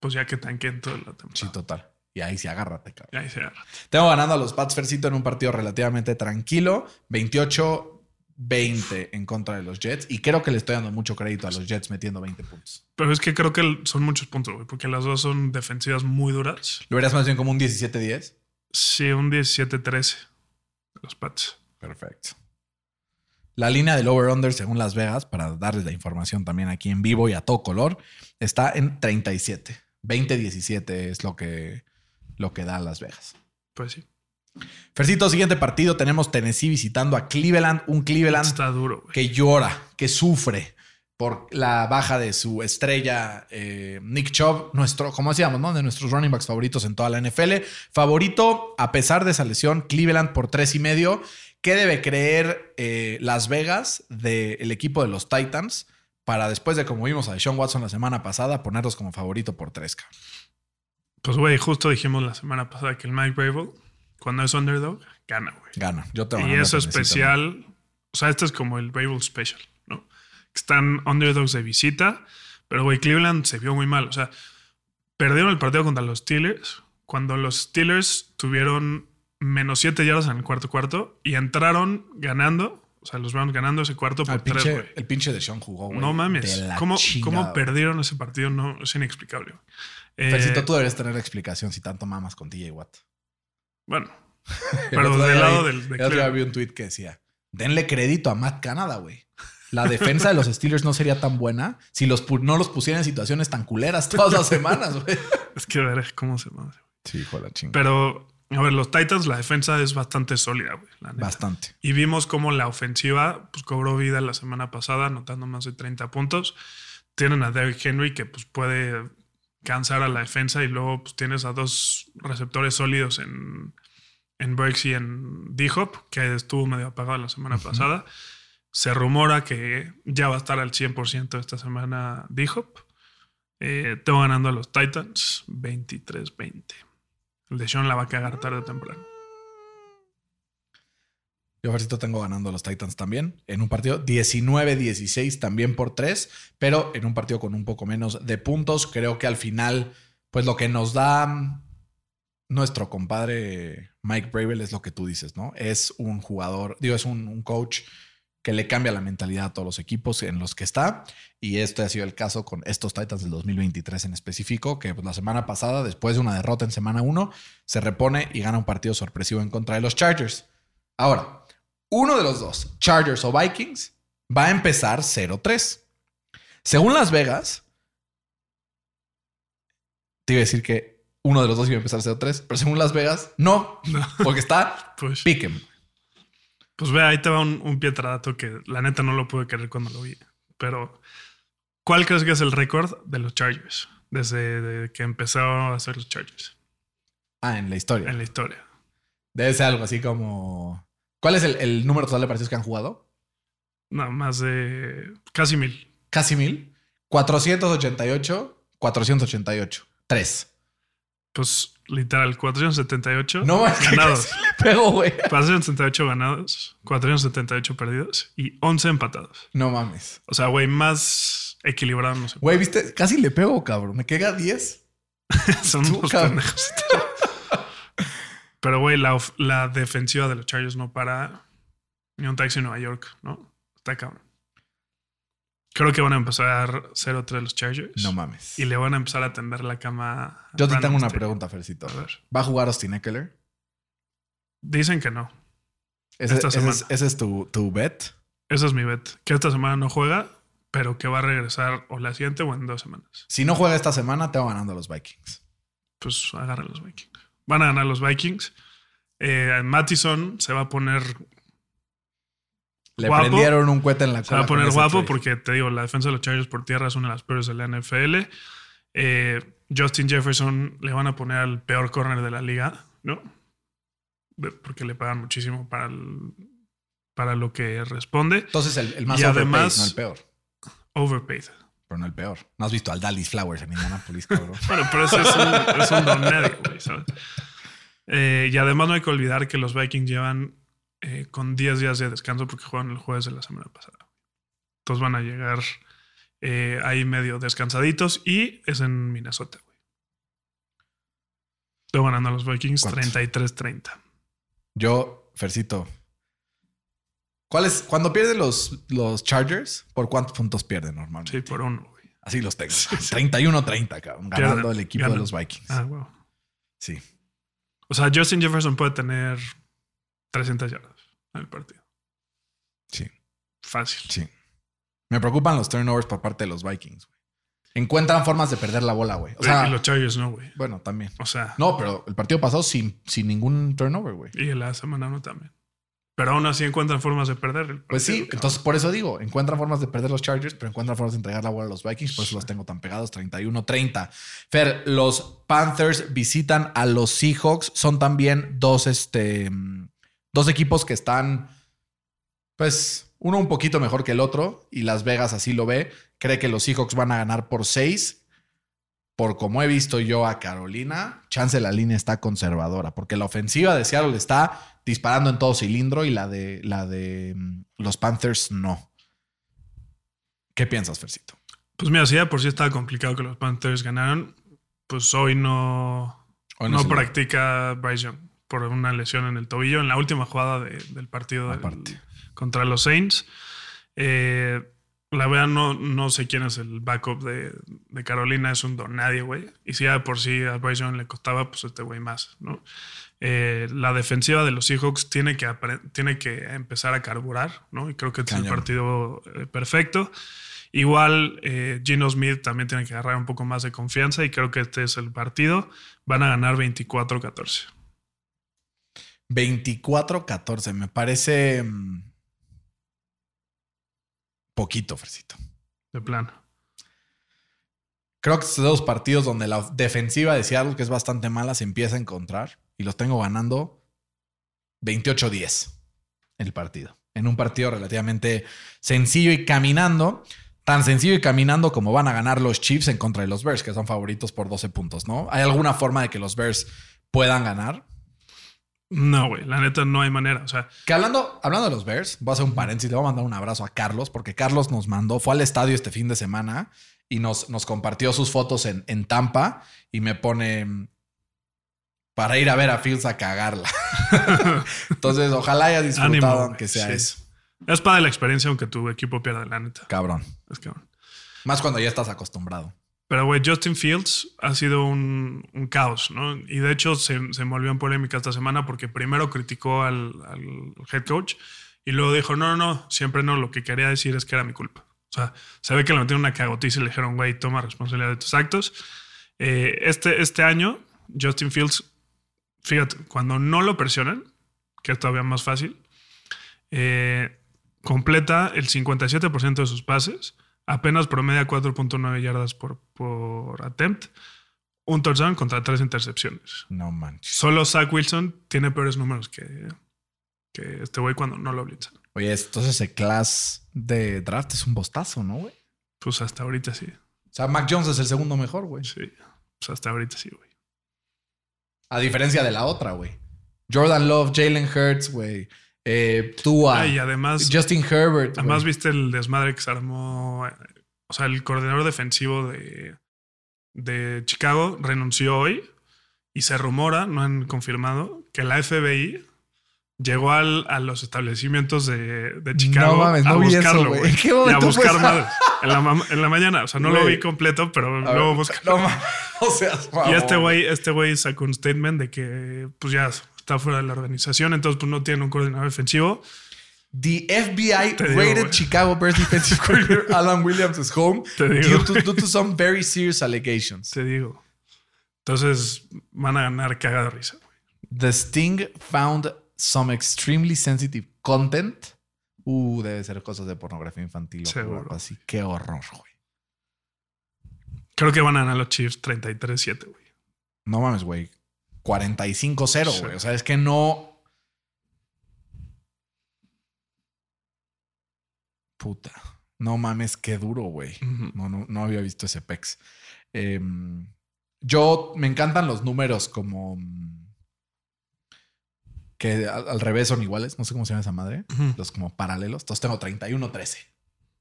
pues ya que tanquen toda la temporada. sí, total. Y ahí sí, agárrate, cabrón. Y ahí se agarra. Tengo ganando a los Pats Fercito en un partido relativamente tranquilo. 28-20 en contra de los Jets. Y creo que le estoy dando mucho crédito a los Jets metiendo 20 puntos. Pero es que creo que son muchos puntos, güey, porque las dos son defensivas muy duras. ¿Lo verías más bien como un 17-10? Sí, un 17-13 los Pats. Perfecto. La línea del over-under según Las Vegas, para darles la información también aquí en vivo y a todo color, está en 37. 20-17 es lo que, lo que da Las Vegas. Pues sí. Fercito, siguiente partido. Tenemos Tennessee visitando a Cleveland. Un Cleveland Está duro, güey. que llora, que sufre por la baja de su estrella eh, Nick Chubb, nuestro, como decíamos, ¿no? De nuestros running backs favoritos en toda la NFL. Favorito, a pesar de esa lesión, Cleveland por tres y medio. ¿Qué debe creer eh, Las Vegas del equipo de los Titans para después de, como vimos a Sean Watson la semana pasada, ponerlos como favorito por tres? Pues, güey, justo dijimos la semana pasada que el Mike Brable, cuando es underdog, gana, güey. Gana. Yo te Y eso especial, o sea, este es como el Brable Special, ¿no? Están underdogs de visita, pero, güey, Cleveland se vio muy mal. O sea, perdieron el partido contra los Steelers cuando los Steelers tuvieron menos 7 yardas en el cuarto cuarto y entraron ganando, o sea, los Browns ganando ese cuarto por El 3, pinche, güey. el pinche de Sean jugó, güey. No mames. la ¿Cómo, chingada, ¿Cómo perdieron ese partido? No, es inexplicable. güey. Eh, tú deberías tener explicación si tanto mamas con TJ Watt. Bueno, (laughs) El pero del día lado del... de El Cleveland. vi un tweet que decía: denle crédito a Matt Canada, güey. La defensa de los Steelers no sería tan buena si los no los pusieran en situaciones tan culeras todas las semanas, güey. (laughs) Es que veré cómo se llama. Sí, hijo de la chingada. Pero, a ver, los Titans, la defensa es bastante sólida, güey. la neta. Bastante. Y vimos cómo la ofensiva pues, cobró vida la semana pasada, anotando más de 30 puntos. Tienen a Derrick Henry que pues, puede cansar a la defensa y luego pues, tienes a dos receptores sólidos en, en Burks y en D-Hop, que estuvo medio apagado la semana pasada. Se rumora que ya va a estar al 100% esta semana D-Hop. Eh, tengo ganando a los Titans 23-20. El de Sean la va a cagar tarde o temprano. Yo, Fercito, tengo ganando a los Titans también. En un partido 19-16 también por 3, pero en un partido con un poco menos de puntos. Creo que al final, pues lo que nos da nuestro compadre Mike Bravel es lo que tú dices, ¿no? Es un jugador, digo, es un, coach que le cambia la mentalidad a todos los equipos en los que está. Y este ha sido el caso con estos Titans del 2023 en específico, que pues, la semana pasada, después de una derrota en semana 1, se repone y gana un partido sorpresivo en contra de los Chargers. Ahora, uno de los dos, Chargers o Vikings, va a empezar 0-3. Según Las Vegas, te iba a decir que uno de los dos iba a empezar 0-3, pero según Las Vegas, no, porque está (laughs) Pues, piquen. pues ve, ahí te va un, un pietradato que la neta no lo pude creer cuando lo vi. Pero, ¿cuál crees que es el récord de los Chargers? Desde de que empezó a hacer los Chargers Ah, en la historia. en la historia. Debe ser algo así como. ¿Cuál es el, el número total de partidos que han jugado? No, más de casi mil. Casi mil. 488, 488. Tres. Pues literal, 478 No ganados. le pego, güey. 478 ganados, 478 perdidos y 11 empatados. No mames. O sea, güey, más equilibrado no sé. Güey, viste, casi le pego, cabrón. Me queda 10. (laughs) Son tú, unos cabrón. pendejos. Pero, güey, la, la defensiva de los Chargers no para ni un taxi en Nueva York, ¿no? Está cabrón. Creo que van a empezar 0-3 los Chargers. No mames. Y le van a empezar a tender la cama. Yo te tengo una pregunta, Fercito. A ver. ¿Va a jugar Austin Eckler? Dicen que no. Ese, Esta ese es, semana. ese es tu, tu bet. Esa es mi bet. Que esta semana no juega, pero que va a regresar o la siguiente o en dos semanas. Si no juega esta semana, te va ganando a los Vikings. Pues agarra los Vikings. Van a ganar los Vikings. Eh, Mattison se va a poner Le Guapo. prendieron un cohete en la Se cola. va a poner guapo porque te digo, la defensa de los Chargers por tierra es una de las peores de la NFL. Eh, Justin Jefferson le van a poner al peor corner de la liga, ¿no? Porque le pagan muchísimo para, el- para lo que responde. Entonces, el, el más Y overpaid, además- no el peor. Overpaid. Pero no el peor. No has visto al Dallas Flowers en Indianapolis, cabrón. (laughs) Bueno, pero ese es un, es un don nadie, güey, ¿sabes? Eh, y además no hay que olvidar que los Vikings llevan eh, con 10 días de descanso porque juegan el jueves de la semana pasada. Entonces van a llegar eh, ahí medio descansaditos y es en Minnesota, güey. Estoy ganando a los Vikings ¿Cuántos? 33-30. Yo, Fercito. ¿Cuál es? Cuando pierden los, los Chargers, ¿por cuántos puntos pierden normalmente? Sí, por uno, güey. Así los tengo. 31-30, cabrón. Ganando Pierden, el equipo ganan. de los Vikings. Ah, wow. Sí. O sea, Justin Jefferson puede tener 300 yardas el partido. Sí. Fácil. Sí. Me preocupan los turnovers por parte de los Vikings, güey. Encuentran formas de perder la bola, güey. O sea, y los Chargers no, güey. bueno, también. O sea, No, pero el partido pasó sin, sin ningún turnover, güey. y la semana no también. Pero aún así encuentran formas de perder. el Pues sí, partido, cabrón. entonces por eso digo, encuentran formas de perder los Chargers, pero encuentran formas de entregar la bola a los Vikings, por eso los tengo tan pegados, 31-30. Fer, los Panthers visitan a los Seahawks, son también dos, este, dos equipos que están, pues, uno un poquito mejor que el otro, y Las Vegas así lo ve, cree que los Seahawks van a ganar por 6. Por como he visto yo a Carolina, chance la línea está conservadora, porque la ofensiva de Seattle está disparando en todo cilindro y la de, la de mm, los Panthers no. ¿Qué piensas, Fercito? Pues mira, si ya por sí estaba complicado que los Panthers ganaran, pues hoy no, Hoy no, el- practica Bryce Young por una lesión en el tobillo en la última jugada de- del partido del- contra los Saints. Eh, la verdad, no, no sé quién es el backup de, de Carolina, es un don nadie, güey. Y si ya por sí a Bryce Young le costaba, pues este güey más, ¿no? Eh, la defensiva de los Seahawks tiene que, tiene que empezar a carburar, ¿no? Y creo que este es el partido eh, perfecto. Igual eh, Gino Smith también tiene que agarrar un poco más de confianza y creo que este es el partido. Van a ganar 24-14. 24-14. Me parece mm, poquito, Fercito. De plano. Creo que estos dos partidos donde la defensiva de Seattle, que es bastante mala, se empieza a encontrar y los tengo ganando 28-10 el partido. En un partido relativamente sencillo y caminando. Tan sencillo y caminando como van a ganar los Chiefs en contra de los Bears, que son favoritos por 12 puntos, ¿no? ¿Hay alguna forma de que los Bears puedan ganar? No, güey, la neta no hay manera. O sea, Que hablando, hablando de los Bears, voy a hacer un paréntesis, le voy a mandar un abrazo a Carlos, porque Carlos nos mandó, fue al estadio este fin de semana y nos, nos compartió sus fotos en, en Tampa y me pone para ir a ver a Fields a cagarla. (laughs) Entonces, ojalá haya disfrutado, ánimo. aunque sea sí. eso. Es para la experiencia, aunque tu equipo pierda, la neta. Cabrón. Es cabrón. Más cuando ya estás acostumbrado. Pero, güey, Justin Fields ha sido un, caos, ¿no? Y de hecho se, se envolvió en polémica esta semana porque primero criticó al, al head coach Y luego dijo, no, no, no, siempre no, lo que quería decir es que era mi culpa. O sea, se ve que le metieron una cagotiza y le dijeron, güey, toma responsabilidad de tus actos. Eh, este, este año, Justin Fields, fíjate, cuando no lo presionan, que es todavía más fácil, eh, completa el 57% de sus pases, apenas promedia 4.9 yardas por, por attempt, un touchdown contra tres intercepciones. No manches. Solo Zach Wilson tiene peores números que, que este güey cuando no lo blitzan. Oye, entonces ese class de draft es un bostazo, ¿no, güey? Pues hasta ahorita sí. O sea, Mac Jones es el segundo mejor, güey. Sí. Pues hasta ahorita sí, güey. A diferencia de la otra, güey. Jordan Love, Jalen Hurts, güey. Eh, Tua. Ah, y además, Justin Herbert. además viste el desmadre que se armó. O sea, el coordinador defensivo de, de Chicago renunció hoy y se rumora, no han confirmado, que la FBI llegó al- a los establecimientos de, de Chicago mames, a no buscarlo, güey. güey. ¿En qué Y a buscar eso? madres. En la, en la mañana. O sea, no lo Güey. vi completo, pero A luego busca. No mames. (laughs) O sea, Y este güey, este güey sacó un statement de que pues ya está fuera de la organización, entonces pues no tiene un coordinador defensivo. The FBI Te rated. Chicago Bears defensive (laughs) coordinator Alan Williams is home Te digo. due to, due to some very serious allegations. Te digo. Entonces van a ganar cagada risa. güey. The Sting found some extremely sensitive content. Uh, debe ser cosas de pornografía infantil o Seguro. algo así. Qué horror, güey. Creo que van a ganar los Chiefs 33-7, güey. No mames, güey. 45-0, Sí. güey. O sea, es que no. Puta. No mames, qué duro, güey. No, no, no había visto ese pex. Em, yo me encantan los números como. mm, Que al, al revés son iguales. No sé cómo se llama esa madre. Los como paralelos. Entonces tengo 31-13.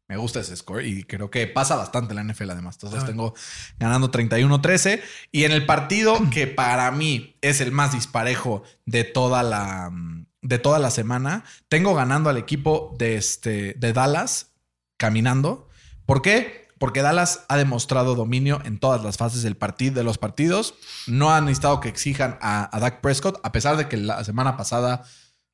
Me gusta ese score y creo que pasa bastante en la NFL además. Entonces Ah. tengo ganando 31-13. Y en el partido (clears throat) que para mí es el más disparejo de toda la, mm, de toda la semana, tengo ganando al equipo de, este, de Dallas caminando. ¿Por qué? Porque Dallas ha demostrado dominio en todas las fases del partido, de los partidos. No han necesitado que exijan a, a Dak Prescott, a pesar de que la semana pasada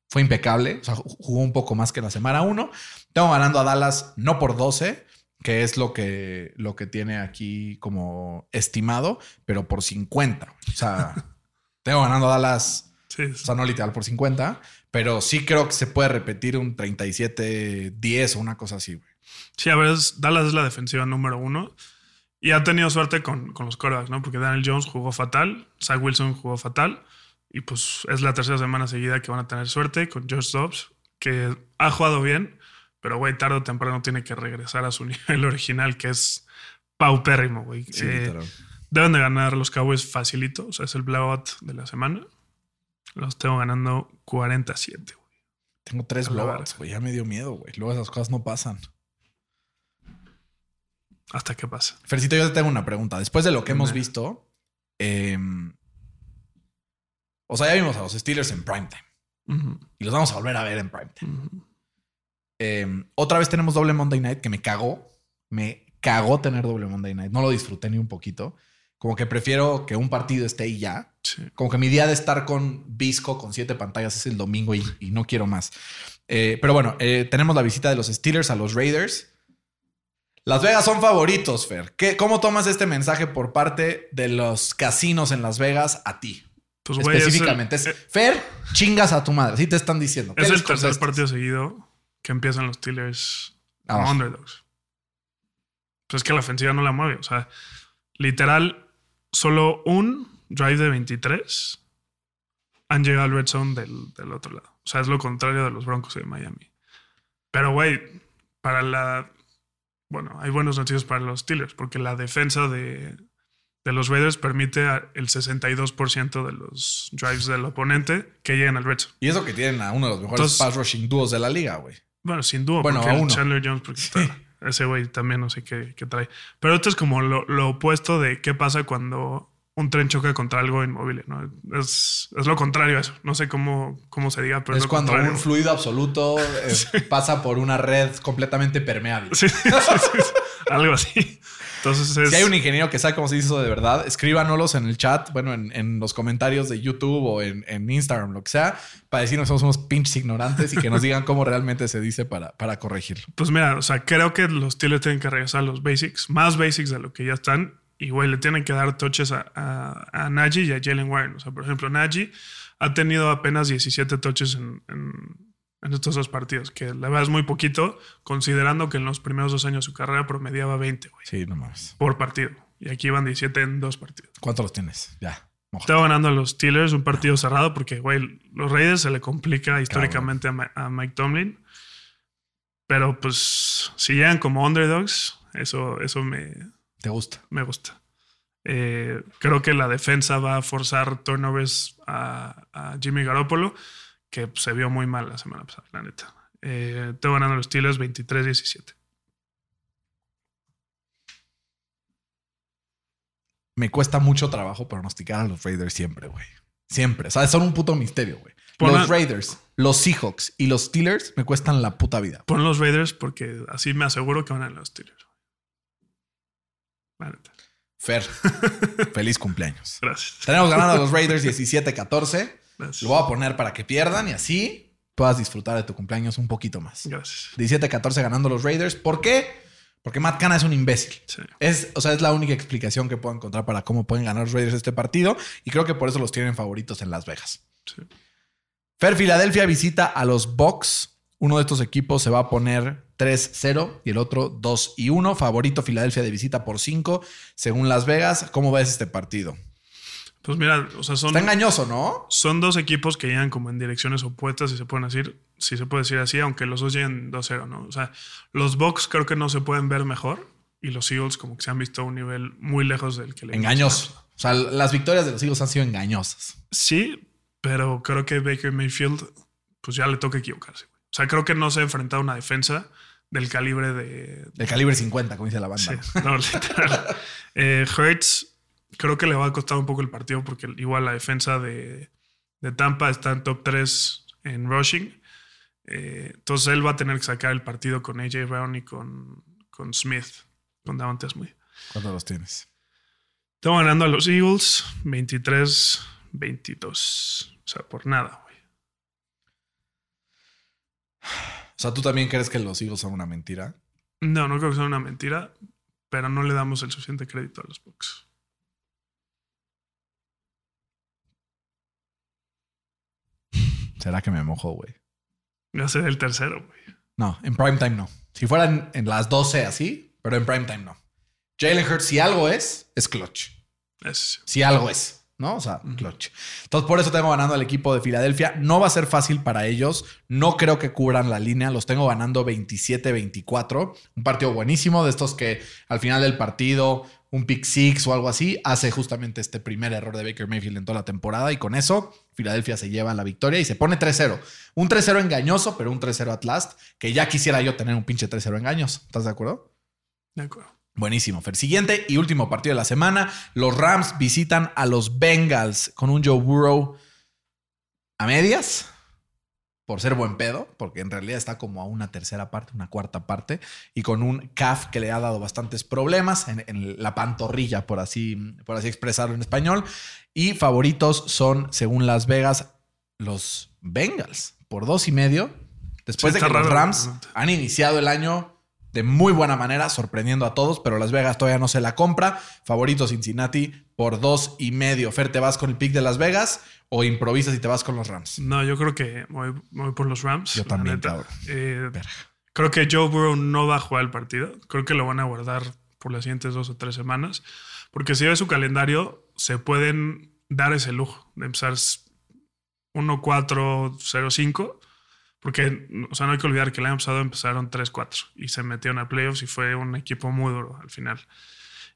fue impecable. O sea, ju- jugó un poco más que la semana 1. Tengo ganando a Dallas no por 12, que es lo que, lo que tiene aquí como estimado, pero por 50. O sea, (laughs) tengo ganando a Dallas, Sí, o sea, no literal por 50, pero sí creo que se puede repetir un 37-10 o una cosa así, güey. Sí, a ver, es- Dallas es la defensiva número uno. Y ha tenido suerte con, con los quarterbacks, ¿no? Porque Daniel Jones jugó fatal, Zach Wilson jugó fatal. Y pues es la tercera semana seguida que van a tener suerte con Josh Dobbs, que ha jugado bien, pero güey, tarde o temprano tiene que regresar a su (laughs) nivel original, que es paupérrimo, güey. Eh, deben de ganar los Cowboys facilito, o sea, es el blowout de la semana. Los tengo ganando 47, güey. Tengo tres blowouts, güey. Ya me dio miedo, güey. Luego esas cosas no pasan. ¿Hasta qué pasa? Fercito, yo te tengo una pregunta. Después de lo que hemos visto, em, o sea, ya vimos a los Steelers en primetime y los vamos a volver a ver en primetime. Em, otra vez tenemos doble Monday Night que me cagó. Me cagó tener doble Monday Night. No lo disfruté ni un poquito. Como que prefiero que un partido esté y ya. Sí. Como que mi día de estar con Visco con siete pantallas es el domingo y, y no quiero más. Eh, pero bueno, eh, tenemos la visita de los Steelers a los Raiders. Las Vegas son favoritos, Fer. ¿Qué, ¿Cómo tomas este mensaje por parte de los casinos en Las Vegas a ti? Pues, güey, es el- Específicamente. Es, eh, Fer, chingas a tu madre. Así te están diciendo. ¿Qué Es el tercer partido seguido que empiezan los Steelers como underdogs. Pues es que la ofensiva no la mueve. O sea, literal, solo un drive de 23 han llegado al red zone del, del otro lado. O sea, es lo contrario de los Broncos de Miami. Pero, güey, para la. Bueno, hay buenos noticias para los Steelers, porque la defensa de, de los Raiders permite el 62% de los drives del oponente que lleguen al red zone. Y eso que tienen a uno de los mejores Entonces- pass rushing dúos de la liga, güey. Bueno, sin duda. Bueno, porque a uno. Chandler Jones, porque está- ese güey también no sé qué, qué trae. Pero esto es como lo, lo opuesto de qué pasa cuando un tren choca contra algo inmóvil, ¿no? Es, es lo contrario a eso. No sé cómo, cómo se diga, pero es lo cuando contrario, un fluido absoluto (laughs) eh, pasa por una red completamente permeable. Sí, (laughs) sí, algo así. Entonces es. Si hay un ingeniero que sabe cómo se dice eso de verdad, escríbanos en el chat, bueno, en, en los comentarios de YouTube o en, en Instagram, lo que sea, para decirnos que somos unos pinches ignorantes y que nos digan cómo realmente se dice para, para corregirlo. Pues mira, o sea, creo que los Steelers tienen que regresar a los basics, más basics de lo que ya están. Y, güey, le tienen que dar touches a, a, a Najee y a Jalen Warren. O sea, por ejemplo, Najee ha tenido apenas 17 touches en, en, en estos dos partidos, que la verdad es muy poquito, considerando que en los primeros dos años de su carrera promediaba 20, güey, Sí, no mames. por partido. Y aquí van 17 en dos partidos. ¿Cuántos los tienes? Ya. Estaba ganando a los Steelers un partido cerrado porque, güey, los Raiders se le complica históricamente a, a Mike Tomlin. Pero pues, si llegan como underdogs, eso, eso me, ¿Te gusta? me gusta. Eh, creo que la defensa va a forzar turnovers a, a Jimmy Garoppolo, que se vio muy mal la semana pasada, la neta. Eh, tengo ganando los Steelers 23-17. Me cuesta mucho trabajo pronosticar a los Raiders siempre, güey. Siempre. O sea, son un puto misterio, güey. Los la- Raiders, los Seahawks y los Steelers me cuestan la puta vida. Pon los Raiders porque así me aseguro que van a los Steelers. Fer, (laughs) feliz cumpleaños. Gracias. Tenemos ganando a los Raiders 17-14. Gracias. Lo voy a poner para que pierdan y así puedas disfrutar de tu cumpleaños un poquito más. Gracias. 17-14 ganando los Raiders. ¿Por qué? Porque Matt Canna es un imbécil. Sí. Es, o sea, es la única explicación que puedo encontrar para cómo pueden ganar los Raiders este partido. Y creo que por eso los tienen favoritos en Las Vegas. Sí. Fer, Filadelfia visita a los Bucks. Uno de estos equipos se va a poner 3-0 y el otro 2 y 1. Favorito Filadelfia de visita por 5, según Las Vegas. ¿Cómo ves este partido? Pues mira, o sea, son, Está engañoso, ¿no? son dos equipos que llegan como en direcciones opuestas, si se pueden decir, si se puede decir así, aunque los dos lleguen 2-0, ¿no? O sea, los Bucks creo que no se pueden ver mejor y los Eagles como que se han visto a un nivel muy lejos del que le Engañoso. O sea, las victorias de los Eagles han sido engañosas. Sí, pero creo que Baker Mayfield pues ya le toca equivocarse. O sea, creo que no se ha enfrentado a una defensa del calibre de... Del calibre 50, como dice la banda. Sí, no, (laughs) literal. Eh, Hurts creo que le va a costar un poco el partido porque igual la defensa de, de Tampa está en top 3 en rushing. Eh, entonces él va a tener que sacar el partido con AJ Brown y con, con Smith, con Davante Smith. ¿Cuántos los tienes? Estamos ganando a los Eagles 23-22. O sea, por nada, güey. O sea, ¿tú también crees que los Eagles son una mentira? No, no creo que sea una mentira, pero no le damos el suficiente crédito a los Bucks. ¿Será que me mojo, güey? Va a ser el tercero, güey. No, en primetime no. Si fueran en las 12 así, pero en primetime no. Jalen Hurts, si algo es, es clutch. Sí. Si algo es, ¿no? O sea, clutch. Entonces, por eso tengo ganando al equipo de Filadelfia. No va a ser fácil para ellos. No creo que cubran la línea. Los tengo ganando 27-24. Un partido buenísimo de estos que al final del partido, un pick six o algo así, hace justamente este primer error de Baker Mayfield en toda la temporada. Y con eso, Filadelfia se lleva la victoria y se pone 3-0. Un 3-0 engañoso, pero un 3-0 at last, que ya quisiera yo tener un pinche 3-0 engañoso. ¿Estás de acuerdo? De acuerdo. Buenísimo, Fer. Siguiente y último partido de la semana. Los Rams visitan a los Bengals con un Joe Burrow a medias, por ser buen pedo, porque en realidad está como a una tercera parte, una cuarta parte, y con un calf que le ha dado bastantes problemas en, en la pantorrilla, por así, por así expresarlo en español. Y favoritos son, según Las Vegas, los Bengals por dos y medio. Después Sí, de que los Rams han iniciado el año de muy buena manera, sorprendiendo a todos, pero Las Vegas todavía no se la compra. Favorito Cincinnati por dos y medio. Fer, ¿te vas con el pick de Las Vegas o improvisas y te vas con los Rams? No, yo creo que voy, voy por los Rams. Yo también. Eh, creo que Joe Burrow no va a jugar el partido. Creo que lo van a guardar por las siguientes dos o tres semanas. Porque si ve su calendario, se pueden dar ese lujo de empezar 1-4-0-5. Porque, o sea, no hay que olvidar que el año pasado empezaron 3-4 y se metieron a playoffs y fue un equipo muy duro al final.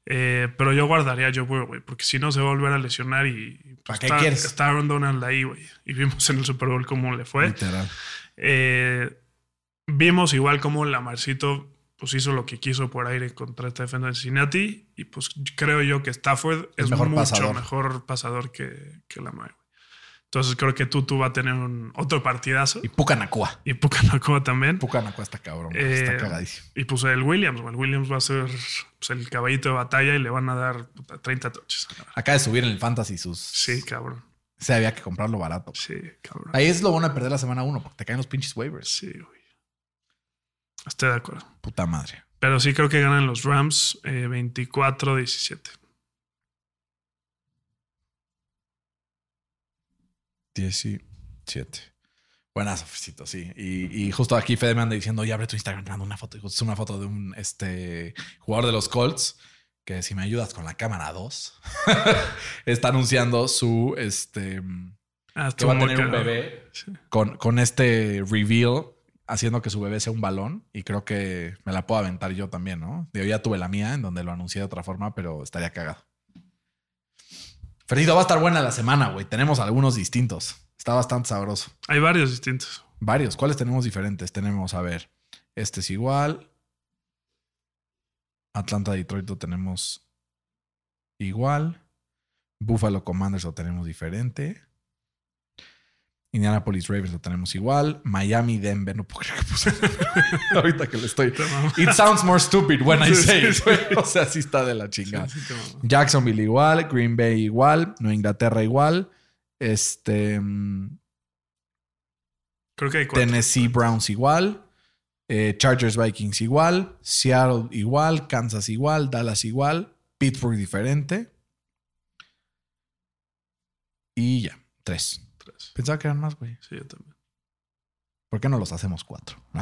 Eh, pero yo guardaría a Joe Burrow, güey, porque si no se va a volver a lesionar y pues, ¿Para qué está, quieres? está Aaron Donald ahí, güey. Y vimos en el Super Bowl cómo le fue. Literal. Eh, vimos igual como Lamarcito pues hizo lo que quiso por aire contra esta defensa de Cincinnati y pues creo yo que Stafford es, mejor mucho pasador. mejor pasador que, que Lamar. Entonces creo que Tutu va a tener un, otro partidazo. Y Pucanacua. Y Pucanacua también. Pucanacua está cabrón. Eh, está cagadísimo. Y pues el Williams. El Williams va a ser pues, el caballito de batalla y le van a dar puta, 30 touches. Acaba de subir en el Fantasy sus. Sí, cabrón. Se había que comprarlo barato. Sí, cabrón. Ahí es lo bueno de perder la semana uno, porque te caen los pinches waivers. Sí, güey. Estoy de acuerdo. Puta madre. Pero sí creo que ganan los Rams eh, 24-17. 17. Buenas, Ofecito, sí. Y, y justo aquí Fede me anda diciendo, ya abre tu Instagram, manda una foto. Y justo es una foto de un este, jugador de los Colts que si me ayudas con la cámara 2, (laughs) está anunciando su, este, Ah, que va a tener un bebé Sí. con, con este reveal, haciendo que su bebé sea un balón. Y creo que me la puedo aventar yo también, ¿no? Yo ya tuve la mía, en donde lo anuncié de otra forma, pero estaría cagado. Ferito, va a estar buena la semana, güey. Tenemos algunos distintos. Está bastante sabroso. Hay varios distintos. Varios. ¿Cuáles tenemos diferentes? Tenemos, a ver, este es igual. Atlanta, Detroit lo tenemos igual. Buffalo Commanders lo tenemos diferente. Indianapolis Ravens lo tenemos igual. Miami, Denver, no puedo creer que puse. (laughs) Ahorita que lo estoy. It sounds more stupid when I say it. (laughs) O sea, sí está de la chingada. Jacksonville igual, Green Bay igual, Nueva Inglaterra igual, este mm, Creo que hay cuatro. Tennessee Browns igual, eh, Chargers Vikings igual, Seattle igual, Kansas igual, Dallas igual, Pittsburgh diferente. Y ya, tres. Tres. Pensaba que eran más, güey. Sí, yo también. ¿Por qué no los hacemos cuatro? (laughs) Voy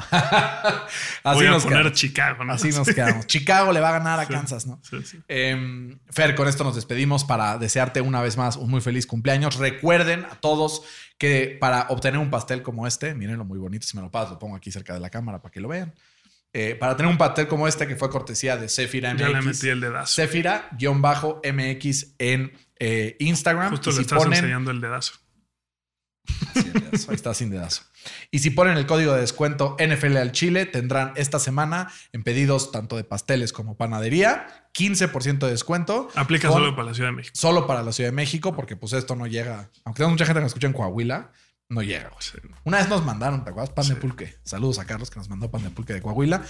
Así a nos poner quedamos. Chicago, ¿no? Así nos quedamos. Chicago le va a ganar a (laughs) Sí. Kansas, ¿no? Sí, sí. Eh, Fer, con esto nos despedimos para desearte una vez más un muy feliz cumpleaños. Recuerden a todos que para obtener un pastel como este, mírenlo muy bonito, si me lo pasas, lo pongo aquí cerca de la cámara para que lo vean. Eh, para tener un pastel como este que fue cortesía de Zefira Ya le MX. metí el dedazo. Zefira-MX en eh, Instagram. Justo Y le si estás ponen- enseñando el dedazo. Dedazo, ahí está sin dedazo. Y si ponen el código de descuento NFL al Chile, tendrán esta semana en pedidos tanto de pasteles como panadería, 15% de descuento. Aplica con- solo para la Ciudad de México. solo para la Ciudad de México, porque pues esto no llega. Aunque tenemos mucha gente que nos escucha en Coahuila, no llega. güey. Sí. Una vez nos mandaron, ¿te acuerdas? Pan de pulque. Saludos a Carlos que nos mandó pan de pulque de Coahuila.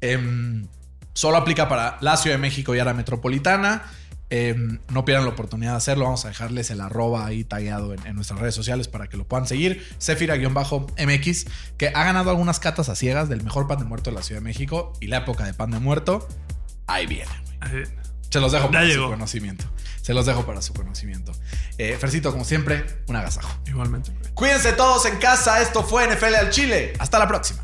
Em, solo aplica para la Ciudad de México y área metropolitana. Em, no pierdan la oportunidad de hacerlo. Vamos a dejarles el arroba ahí tagueado en, en nuestras redes sociales para que lo puedan seguir. Zefira-MX, que ha ganado algunas catas a ciegas del mejor pan de muerto de la Ciudad de México y la época de pan de muerto. Ahí viene. Se los dejo Ya para su conocimiento. Se los dejo para su conocimiento. Eh, Fercito, como siempre, un agasajo. Igualmente. Cuídense todos en casa. Esto fue NFL al Chile. Hasta la próxima.